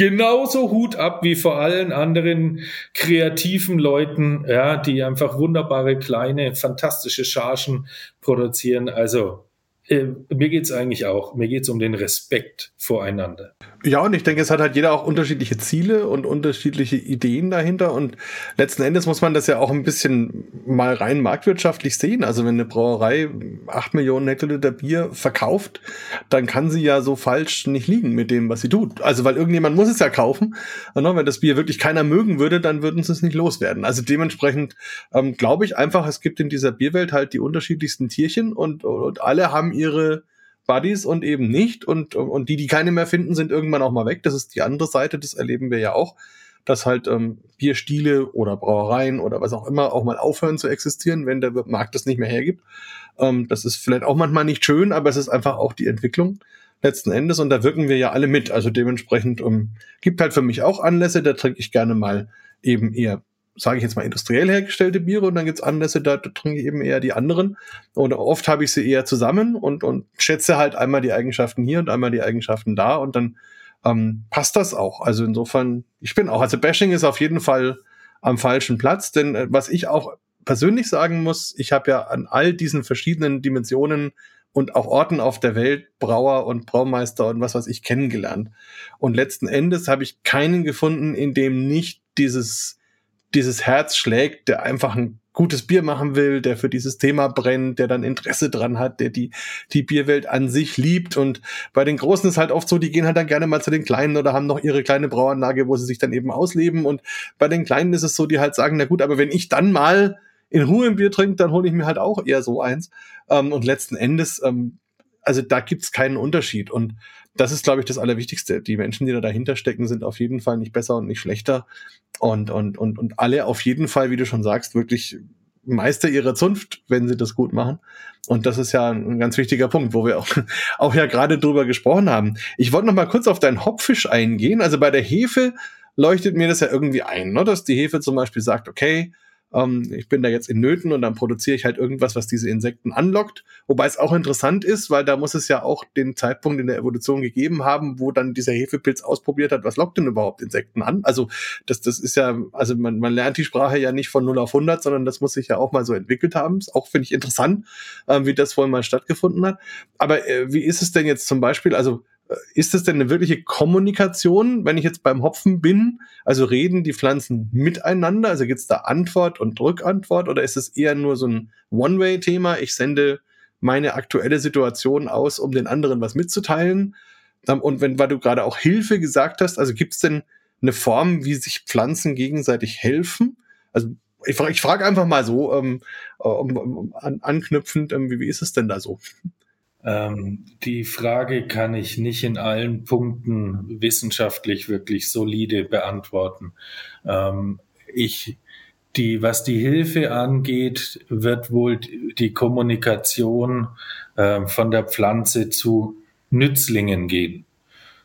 genauso Hut ab wie vor allen anderen kreativen Leuten, ja, die einfach wunderbare kleine, fantastische Chargen produzieren. Also äh, mir geht's eigentlich auch. Mir geht's um den Respekt voreinander. Ja, und ich denke, es hat halt jeder auch unterschiedliche Ziele und unterschiedliche Ideen dahinter. Und letzten Endes muss man das ja auch ein bisschen mal rein marktwirtschaftlich sehen. Also wenn eine Brauerei acht Millionen Hektoliter Bier verkauft, dann kann sie ja so falsch nicht liegen mit dem, was sie tut. Also weil irgendjemand muss es ja kaufen. Und wenn das Bier wirklich keiner mögen würde, dann würden sie es nicht loswerden. Also dementsprechend ähm, glaube ich einfach, es gibt in dieser Bierwelt halt die unterschiedlichsten Tierchen und, und alle haben ihre Buddies und eben nicht. Und, und die, die keine mehr finden, sind irgendwann auch mal weg. Das ist die andere Seite, das erleben wir ja auch, dass halt ähm, Bierstile oder Brauereien oder was auch immer auch mal aufhören zu existieren, wenn der Markt das nicht mehr hergibt. Ähm, das ist vielleicht auch manchmal nicht schön, aber es ist einfach auch die Entwicklung letzten Endes und da wirken wir ja alle mit. Also dementsprechend ähm, gibt halt für mich auch Anlässe, da trinke ich gerne mal eben eher sage ich jetzt mal, industriell hergestellte Biere und dann gibt's Anlässe, da, trinke ich eben eher die anderen. Und oft habe ich sie eher zusammen und, und schätze halt einmal die Eigenschaften hier und einmal die Eigenschaften da und dann ähm, passt das auch. Also insofern, ich bin auch, also Bashing ist auf jeden Fall am falschen Platz, denn äh, was ich auch persönlich sagen muss, ich habe ja an all diesen verschiedenen Dimensionen und auch Orten auf der Welt Brauer und Braumeister und was weiß ich kennengelernt. Und letzten Endes habe ich keinen gefunden, in dem nicht dieses dieses Herz schlägt, der einfach ein gutes Bier machen will, der für dieses Thema brennt, der dann Interesse dran hat, der die, die Bierwelt an sich liebt. Und bei den Großen ist halt oft so, die gehen halt dann gerne mal zu den Kleinen oder haben noch ihre kleine Brauanlage, wo sie sich dann eben ausleben. Und bei den Kleinen ist es so, die halt sagen, na gut, aber wenn ich dann mal in Ruhe ein Bier trinke, dann hole ich mir halt auch eher so eins. Ähm, und letzten Endes, ähm, also da gibt's keinen Unterschied. Und das ist, glaube ich, das Allerwichtigste. Die Menschen, die da dahinter stecken, sind auf jeden Fall nicht besser und nicht schlechter. Und, und, und, und alle auf jeden Fall, wie du schon sagst, wirklich Meister ihrer Zunft, wenn sie das gut machen. Und das ist ja ein ganz wichtiger Punkt, wo wir auch, auch ja gerade drüber gesprochen haben. Ich wollte noch mal kurz auf deinen Hopfisch eingehen. Also bei der Hefe leuchtet mir das ja irgendwie ein, ne? dass die Hefe zum Beispiel sagt, okay, ähm, ich bin da jetzt in Nöten und dann produziere ich halt irgendwas, was diese Insekten anlockt. Wobei es auch interessant ist, weil da muss es ja auch den Zeitpunkt in der Evolution gegeben haben, wo dann dieser Hefepilz ausprobiert hat, was lockt denn überhaupt Insekten an? Also das, das ist ja, also man, man lernt die Sprache ja nicht von 0 auf 100, sondern das muss sich ja auch mal so entwickelt haben. Ist auch, finde ich, interessant, äh, wie das wohl mal stattgefunden hat. Aber äh, wie ist es denn jetzt zum Beispiel, also ist das denn eine wirkliche Kommunikation, wenn ich jetzt beim Hopfen bin? Also reden die Pflanzen miteinander? Also gibt es da Antwort und Rückantwort oder ist es eher nur so ein One-Way-Thema? Ich sende meine aktuelle Situation aus, um den anderen was mitzuteilen. Und wenn, weil du gerade auch Hilfe gesagt hast, also gibt es denn eine Form, wie sich Pflanzen gegenseitig helfen? Also ich frage ich frag einfach mal so, ähm, um, um, an, anknüpfend, ähm, wie, wie ist es denn da so? Ähm, die Frage kann ich nicht in allen Punkten wissenschaftlich wirklich solide beantworten. Ähm, ich, die, was die Hilfe angeht, wird wohl die Kommunikation äh, von der Pflanze zu Nützlingen gehen.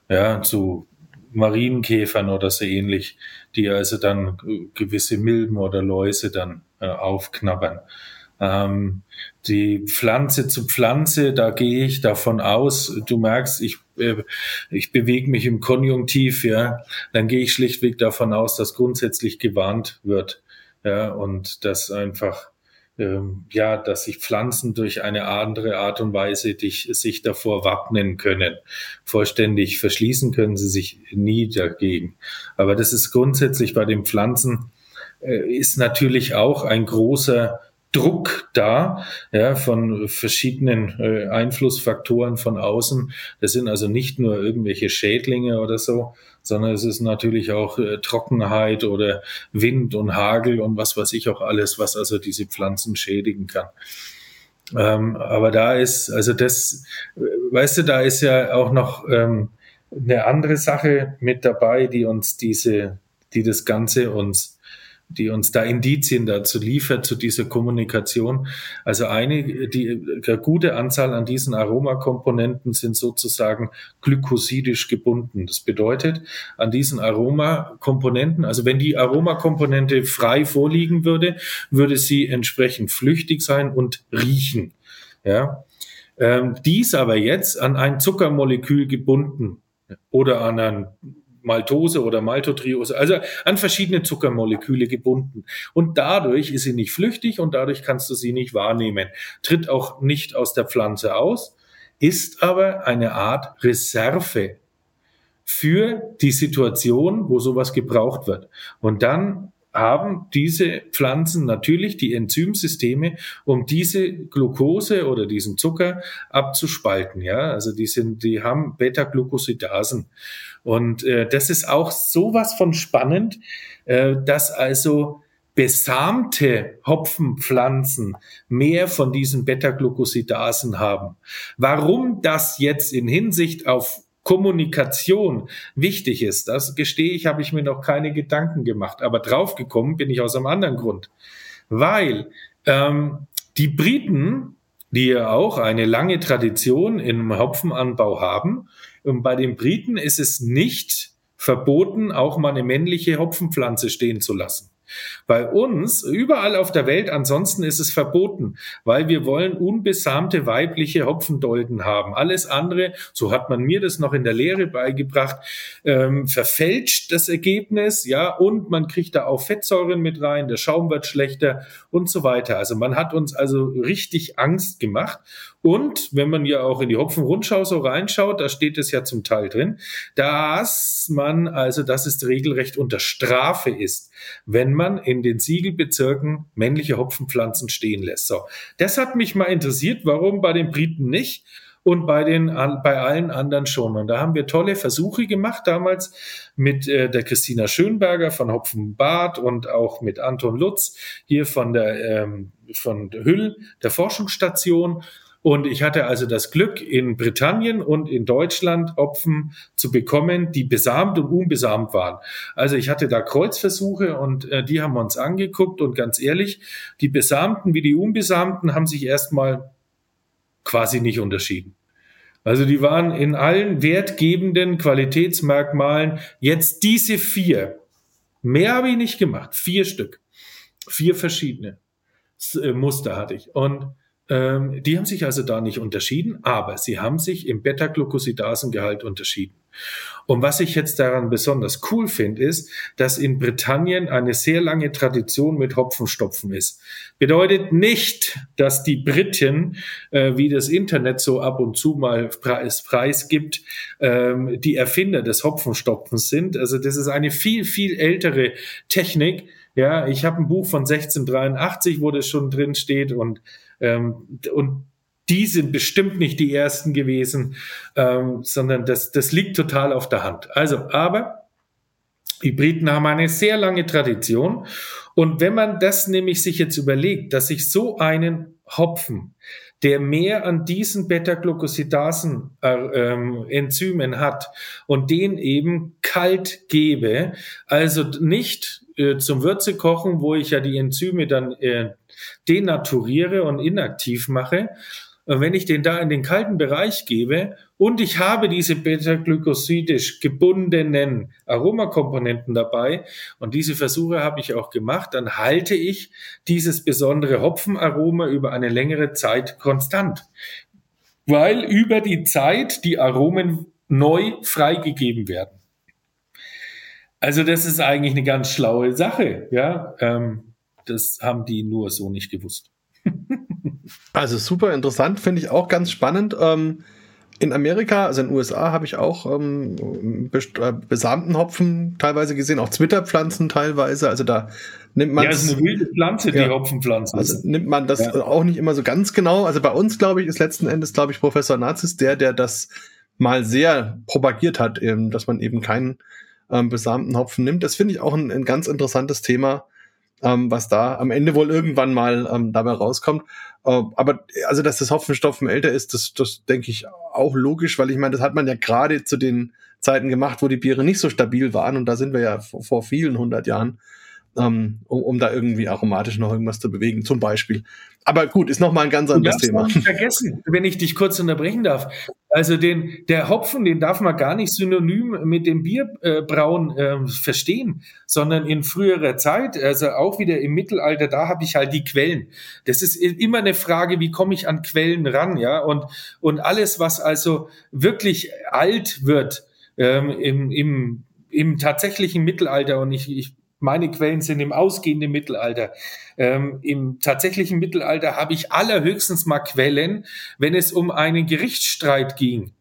Ja, zu Marienkäfern oder so ähnlich, die also dann gewisse Milben oder Läuse dann äh, aufknabbern. Ähm, die Pflanze zu Pflanze, da gehe ich davon aus, du merkst, ich, äh, ich bewege mich im Konjunktiv, ja, dann gehe ich schlichtweg davon aus, dass grundsätzlich gewarnt wird, ja, und dass einfach, ähm, ja, dass sich Pflanzen durch eine andere Art und Weise dich, sich davor wappnen können. Vollständig verschließen können sie sich nie dagegen. Aber das ist grundsätzlich bei den Pflanzen, äh, ist natürlich auch ein großer Druck da, ja, von verschiedenen äh, Einflussfaktoren von außen. Das sind also nicht nur irgendwelche Schädlinge oder so, sondern es ist natürlich auch äh, Trockenheit oder Wind und Hagel und was weiß ich auch alles, was also diese Pflanzen schädigen kann. Ähm, aber da ist, also das, weißt du, da ist ja auch noch ähm, eine andere Sache mit dabei, die uns diese, die das Ganze uns die uns da Indizien dazu liefert, zu dieser Kommunikation. Also eine, die eine gute Anzahl an diesen Aromakomponenten sind sozusagen glykosidisch gebunden. Das bedeutet, an diesen Aromakomponenten, also wenn die Aromakomponente frei vorliegen würde, würde sie entsprechend flüchtig sein und riechen. Ja. Ähm, dies aber jetzt an ein Zuckermolekül gebunden oder an ein Maltose oder Maltotriose, also an verschiedene Zuckermoleküle gebunden. Und dadurch ist sie nicht flüchtig und dadurch kannst du sie nicht wahrnehmen. Tritt auch nicht aus der Pflanze aus, ist aber eine Art Reserve für die Situation, wo sowas gebraucht wird. Und dann haben diese Pflanzen natürlich die Enzymsysteme, um diese Glucose oder diesen Zucker abzuspalten. Ja, also die sind, die haben Beta-Glucosidasen. Und äh, das ist auch sowas von spannend, äh, dass also besamte Hopfenpflanzen mehr von diesen Beta-Glucosidasen haben. Warum das jetzt in Hinsicht auf Kommunikation wichtig ist, das gestehe ich, habe ich mir noch keine Gedanken gemacht. Aber draufgekommen bin ich aus einem anderen Grund. Weil ähm, die Briten, die ja auch eine lange Tradition im Hopfenanbau haben, bei den Briten ist es nicht verboten, auch mal eine männliche Hopfenpflanze stehen zu lassen. Bei uns, überall auf der Welt, ansonsten ist es verboten, weil wir wollen unbesamte weibliche Hopfendolden haben. Alles andere, so hat man mir das noch in der Lehre beigebracht, ähm, verfälscht das Ergebnis, ja, und man kriegt da auch Fettsäuren mit rein, der Schaum wird schlechter und so weiter. Also man hat uns also richtig Angst gemacht und wenn man ja auch in die Hopfenrundschau so reinschaut, da steht es ja zum Teil drin, dass man also, dass es regelrecht unter Strafe ist, wenn man in den Siegelbezirken männliche Hopfenpflanzen stehen lässt. So, das hat mich mal interessiert, warum bei den Briten nicht. und bei den bei allen anderen schon. Und da haben wir tolle Versuche gemacht damals mit äh, der Christina Schönberger von Hopfenbad und auch mit Anton Lutz hier von der ähm, von Hüll der Forschungsstation und ich hatte also das Glück, in Britannien und in Deutschland Opfen zu bekommen, die besamt und unbesamt waren. Also ich hatte da Kreuzversuche und äh, die haben wir uns angeguckt und ganz ehrlich, die Besamten wie die Unbesamten haben sich erstmal quasi nicht unterschieden. Also die waren in allen wertgebenden Qualitätsmerkmalen jetzt diese vier. Mehr habe ich nicht gemacht. Vier Stück. Vier verschiedene äh, Muster hatte ich. Und ähm, die haben sich also da nicht unterschieden, aber sie haben sich im Beta-Glucosidasengehalt unterschieden. Und was ich jetzt daran besonders cool finde, ist, dass in Britannien eine sehr lange Tradition mit Hopfenstopfen ist. Bedeutet nicht, dass die Briten, äh, wie das Internet so ab und zu mal preis, preisgibt, ähm, die Erfinder des Hopfenstopfens sind. Also das ist eine viel, viel ältere Technik. Ja, ich habe ein Buch von 1683, wo das schon drin steht und ähm, und die sind bestimmt nicht die ersten gewesen, ähm, sondern das, das liegt total auf der Hand. Also, aber die Briten haben eine sehr lange Tradition. Und wenn man das nämlich sich jetzt überlegt, dass ich so einen Hopfen, der mehr an diesen Beta-Glucosidasen-Enzymen äh, ähm, hat und den eben kalt gebe, also nicht äh, zum Würze kochen, wo ich ja die Enzyme dann äh, denaturiere und inaktiv mache, und wenn ich den da in den kalten Bereich gebe und ich habe diese beta-glykosidisch gebundenen Aromakomponenten dabei und diese Versuche habe ich auch gemacht, dann halte ich dieses besondere Hopfenaroma über eine längere Zeit konstant, weil über die Zeit die Aromen neu freigegeben werden. Also das ist eigentlich eine ganz schlaue Sache, ja. Ähm, das haben die nur so nicht gewusst. also super interessant, finde ich auch ganz spannend. Ähm, in Amerika, also in den USA, habe ich auch ähm, äh, besamten Hopfen teilweise gesehen, auch Zwitterpflanzen teilweise. Also da nimmt man. Ja, es ist eine wilde Pflanze, die ja, Hopfenpflanze. Also nimmt man das ja. auch nicht immer so ganz genau. Also bei uns, glaube ich, ist letzten Endes, glaube ich, Professor Nazis der, der das mal sehr propagiert hat, eben, dass man eben keinen ähm, besamten Hopfen nimmt. Das finde ich auch ein, ein ganz interessantes Thema ähm, was da am Ende wohl irgendwann mal ähm, dabei rauskommt. Äh, aber also, dass das Hopfenstopfen älter ist, das, das denke ich auch logisch, weil ich meine, das hat man ja gerade zu den Zeiten gemacht, wo die Biere nicht so stabil waren und da sind wir ja vor, vor vielen hundert Jahren, ähm, um, um da irgendwie aromatisch noch irgendwas zu bewegen, zum Beispiel. Aber gut, ist nochmal ein ganz anderes Thema. Nicht vergessen, wenn ich dich kurz unterbrechen darf. Also den, der Hopfen, den darf man gar nicht synonym mit dem Bierbrauen äh, verstehen, sondern in früherer Zeit, also auch wieder im Mittelalter, da habe ich halt die Quellen. Das ist immer eine Frage, wie komme ich an Quellen ran, ja? Und, und alles, was also wirklich alt wird ähm, im, im, im tatsächlichen Mittelalter, und ich, ich meine Quellen sind im ausgehenden Mittelalter. Ähm, Im tatsächlichen Mittelalter habe ich allerhöchstens mal Quellen, wenn es um einen Gerichtsstreit ging.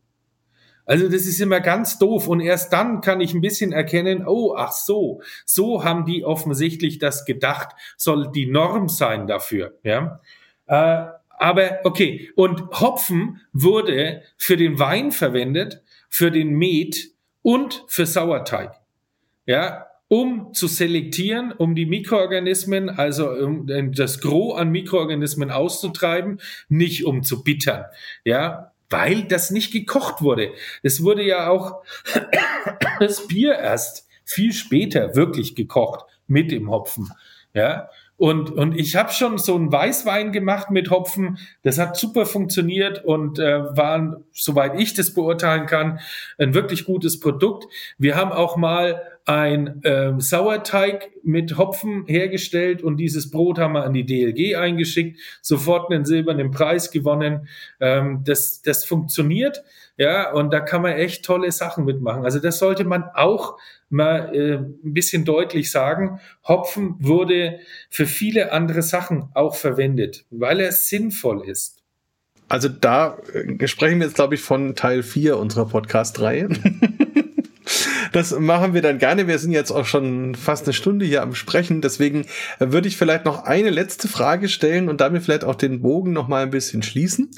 Also das ist immer ganz doof und erst dann kann ich ein bisschen erkennen, oh, ach so, so haben die offensichtlich das gedacht, soll die Norm sein dafür, ja. Äh, aber okay, und Hopfen wurde für den Wein verwendet, für den Met und für Sauerteig. Ja, um zu selektieren, um die Mikroorganismen, also um das Gros an Mikroorganismen auszutreiben, nicht um zu bittern. Ja, weil das nicht gekocht wurde. Es wurde ja auch das Bier erst viel später wirklich gekocht mit dem Hopfen. Ja, und, und ich habe schon so einen Weißwein gemacht mit Hopfen. Das hat super funktioniert und äh, war, soweit ich das beurteilen kann, ein wirklich gutes Produkt. Wir haben auch mal ein ähm, Sauerteig mit Hopfen hergestellt und dieses Brot haben wir an die DLG eingeschickt, sofort einen silbernen Preis gewonnen. Ähm, das, das funktioniert, ja, und da kann man echt tolle Sachen mitmachen. Also das sollte man auch mal äh, ein bisschen deutlich sagen. Hopfen wurde für viele andere Sachen auch verwendet, weil er sinnvoll ist. Also da äh, sprechen wir jetzt, glaube ich, von Teil 4 unserer Podcast-Reihe. Das machen wir dann gerne. Wir sind jetzt auch schon fast eine Stunde hier am Sprechen. Deswegen äh, würde ich vielleicht noch eine letzte Frage stellen und damit vielleicht auch den Bogen noch mal ein bisschen schließen.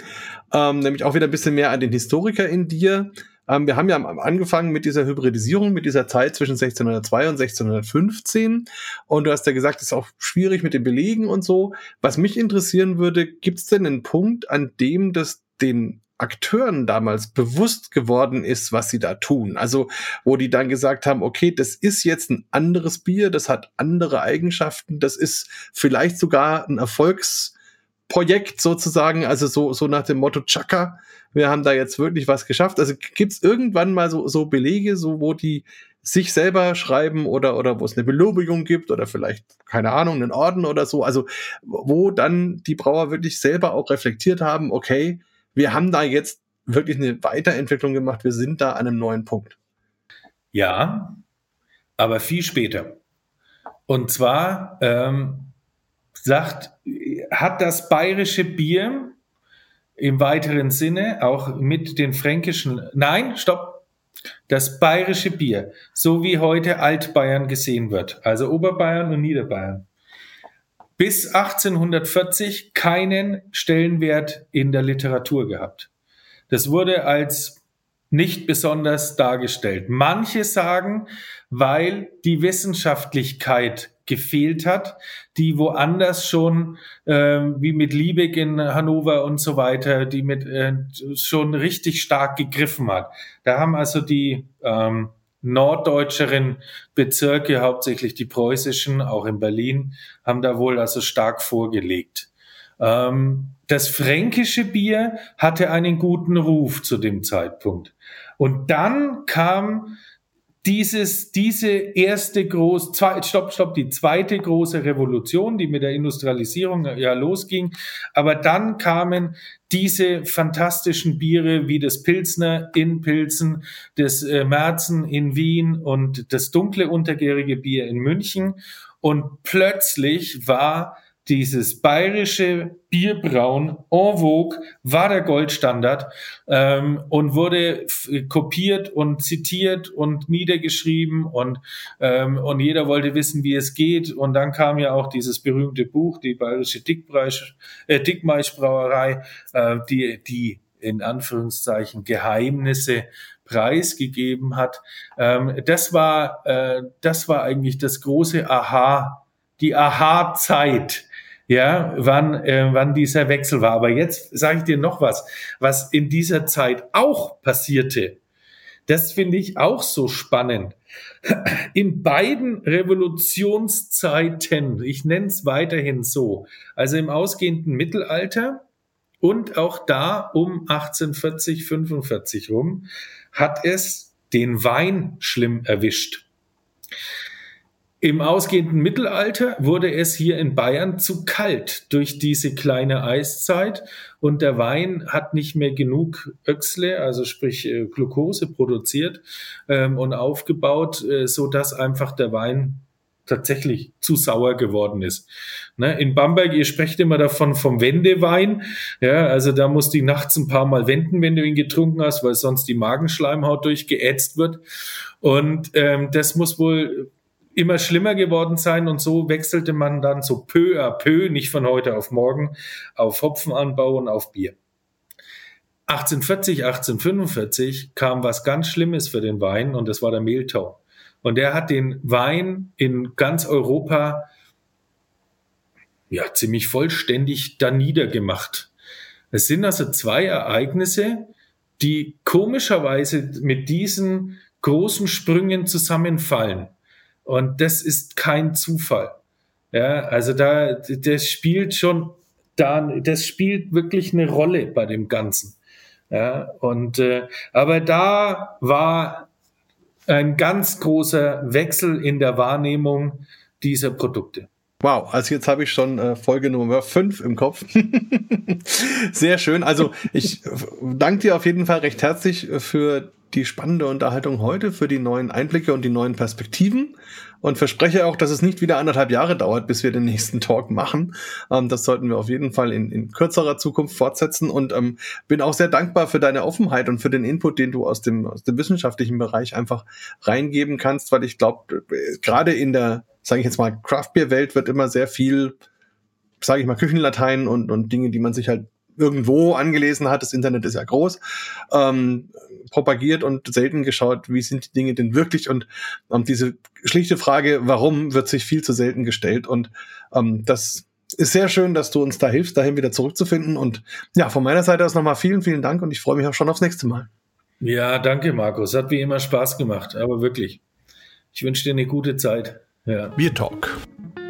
Ähm, nämlich auch wieder ein bisschen mehr an den Historiker in dir. Ähm, wir haben ja angefangen mit dieser Hybridisierung, mit dieser Zeit zwischen 1602 und 1615. Und du hast ja gesagt, es ist auch schwierig mit den Belegen und so. Was mich interessieren würde, gibt es denn einen Punkt, an dem das den Akteuren damals bewusst geworden ist, was sie da tun. Also, wo die dann gesagt haben, okay, das ist jetzt ein anderes Bier, das hat andere Eigenschaften, das ist vielleicht sogar ein Erfolgsprojekt sozusagen, also so, so nach dem Motto Chaka, wir haben da jetzt wirklich was geschafft. Also gibt es irgendwann mal so, so Belege, so wo die sich selber schreiben oder, oder wo es eine Belobigung gibt oder vielleicht, keine Ahnung, einen Orden oder so. Also wo dann die Brauer wirklich selber auch reflektiert haben, okay, wir haben da jetzt wirklich eine Weiterentwicklung gemacht, wir sind da an einem neuen Punkt. Ja, aber viel später. Und zwar ähm, sagt, hat das bayerische Bier im weiteren Sinne auch mit den fränkischen, nein, stopp, das bayerische Bier, so wie heute Altbayern gesehen wird, also Oberbayern und Niederbayern, bis 1840 keinen Stellenwert in der Literatur gehabt. Das wurde als nicht besonders dargestellt. Manche sagen, weil die Wissenschaftlichkeit gefehlt hat, die woanders schon, äh, wie mit Liebig in Hannover und so weiter, die mit äh, schon richtig stark gegriffen hat. Da haben also die ähm, norddeutscheren Bezirke, hauptsächlich die preußischen, auch in Berlin, haben da wohl also stark vorgelegt. Ähm, das fränkische Bier hatte einen guten Ruf zu dem Zeitpunkt. Und dann kam dieses, diese erste große, zwei, stopp, stopp, die zweite große Revolution, die mit der Industrialisierung ja losging. Aber dann kamen diese fantastischen Biere wie das Pilsner in Pilsen, das äh, Märzen in Wien und das dunkle untergärige Bier in München. Und plötzlich war dieses bayerische Bierbrauen en vogue war der Goldstandard ähm, und wurde kopiert und zitiert und niedergeschrieben und, ähm, und jeder wollte wissen, wie es geht. Und dann kam ja auch dieses berühmte Buch, die bayerische äh, Dickmaischbrauerei, äh, die, die in Anführungszeichen Geheimnisse preisgegeben hat. Ähm, das war, äh, das war eigentlich das große Aha, die Aha-Zeit ja, wann, äh, wann dieser Wechsel war. Aber jetzt sage ich dir noch was, was in dieser Zeit auch passierte. Das finde ich auch so spannend. In beiden Revolutionszeiten, ich nenne es weiterhin so, also im ausgehenden Mittelalter und auch da um 1840, 45 rum, hat es den Wein schlimm erwischt. Im ausgehenden Mittelalter wurde es hier in Bayern zu kalt durch diese kleine Eiszeit und der Wein hat nicht mehr genug Öxle, also sprich äh, Glucose produziert ähm, und aufgebaut, äh, so dass einfach der Wein tatsächlich zu sauer geworden ist. Ne, in Bamberg, ihr sprecht immer davon vom Wendewein. Ja, also da musst du nachts ein paar Mal wenden, wenn du ihn getrunken hast, weil sonst die Magenschleimhaut durchgeätzt wird. Und ähm, das muss wohl immer schlimmer geworden sein und so wechselte man dann so peu à peu, nicht von heute auf morgen, auf Hopfenanbau und auf Bier. 1840, 1845 kam was ganz Schlimmes für den Wein und das war der Mehltau. Und der hat den Wein in ganz Europa ja ziemlich vollständig da niedergemacht. Es sind also zwei Ereignisse, die komischerweise mit diesen großen Sprüngen zusammenfallen. Und das ist kein Zufall. Ja, also da, das spielt schon da, das spielt wirklich eine Rolle bei dem Ganzen. Ja, und, äh, aber da war ein ganz großer Wechsel in der Wahrnehmung dieser Produkte. Wow, also jetzt habe ich schon äh, Folge Nummer 5 im Kopf. Sehr schön. Also ich danke dir auf jeden Fall recht herzlich für die spannende Unterhaltung heute, für die neuen Einblicke und die neuen Perspektiven und verspreche auch, dass es nicht wieder anderthalb Jahre dauert, bis wir den nächsten Talk machen. Ähm, das sollten wir auf jeden Fall in, in kürzerer Zukunft fortsetzen und ähm, bin auch sehr dankbar für deine Offenheit und für den Input, den du aus dem, aus dem wissenschaftlichen Bereich einfach reingeben kannst, weil ich glaube, gerade in der, sage ich jetzt mal, Craft Beer Welt wird immer sehr viel, sage ich mal, Küchenlatein und, und Dinge, die man sich halt irgendwo angelesen hat, das Internet ist ja groß, ähm, propagiert und selten geschaut, wie sind die Dinge denn wirklich und ähm, diese schlichte Frage, warum, wird sich viel zu selten gestellt und ähm, das ist sehr schön, dass du uns da hilfst, dahin wieder zurückzufinden und ja, von meiner Seite aus nochmal vielen, vielen Dank und ich freue mich auch schon aufs nächste Mal. Ja, danke Markus, hat wie immer Spaß gemacht, aber wirklich. Ich wünsche dir eine gute Zeit. Ja. Bier Talk,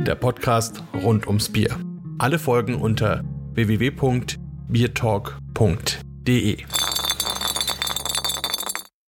der Podcast rund ums Bier. Alle Folgen unter www biertalk.de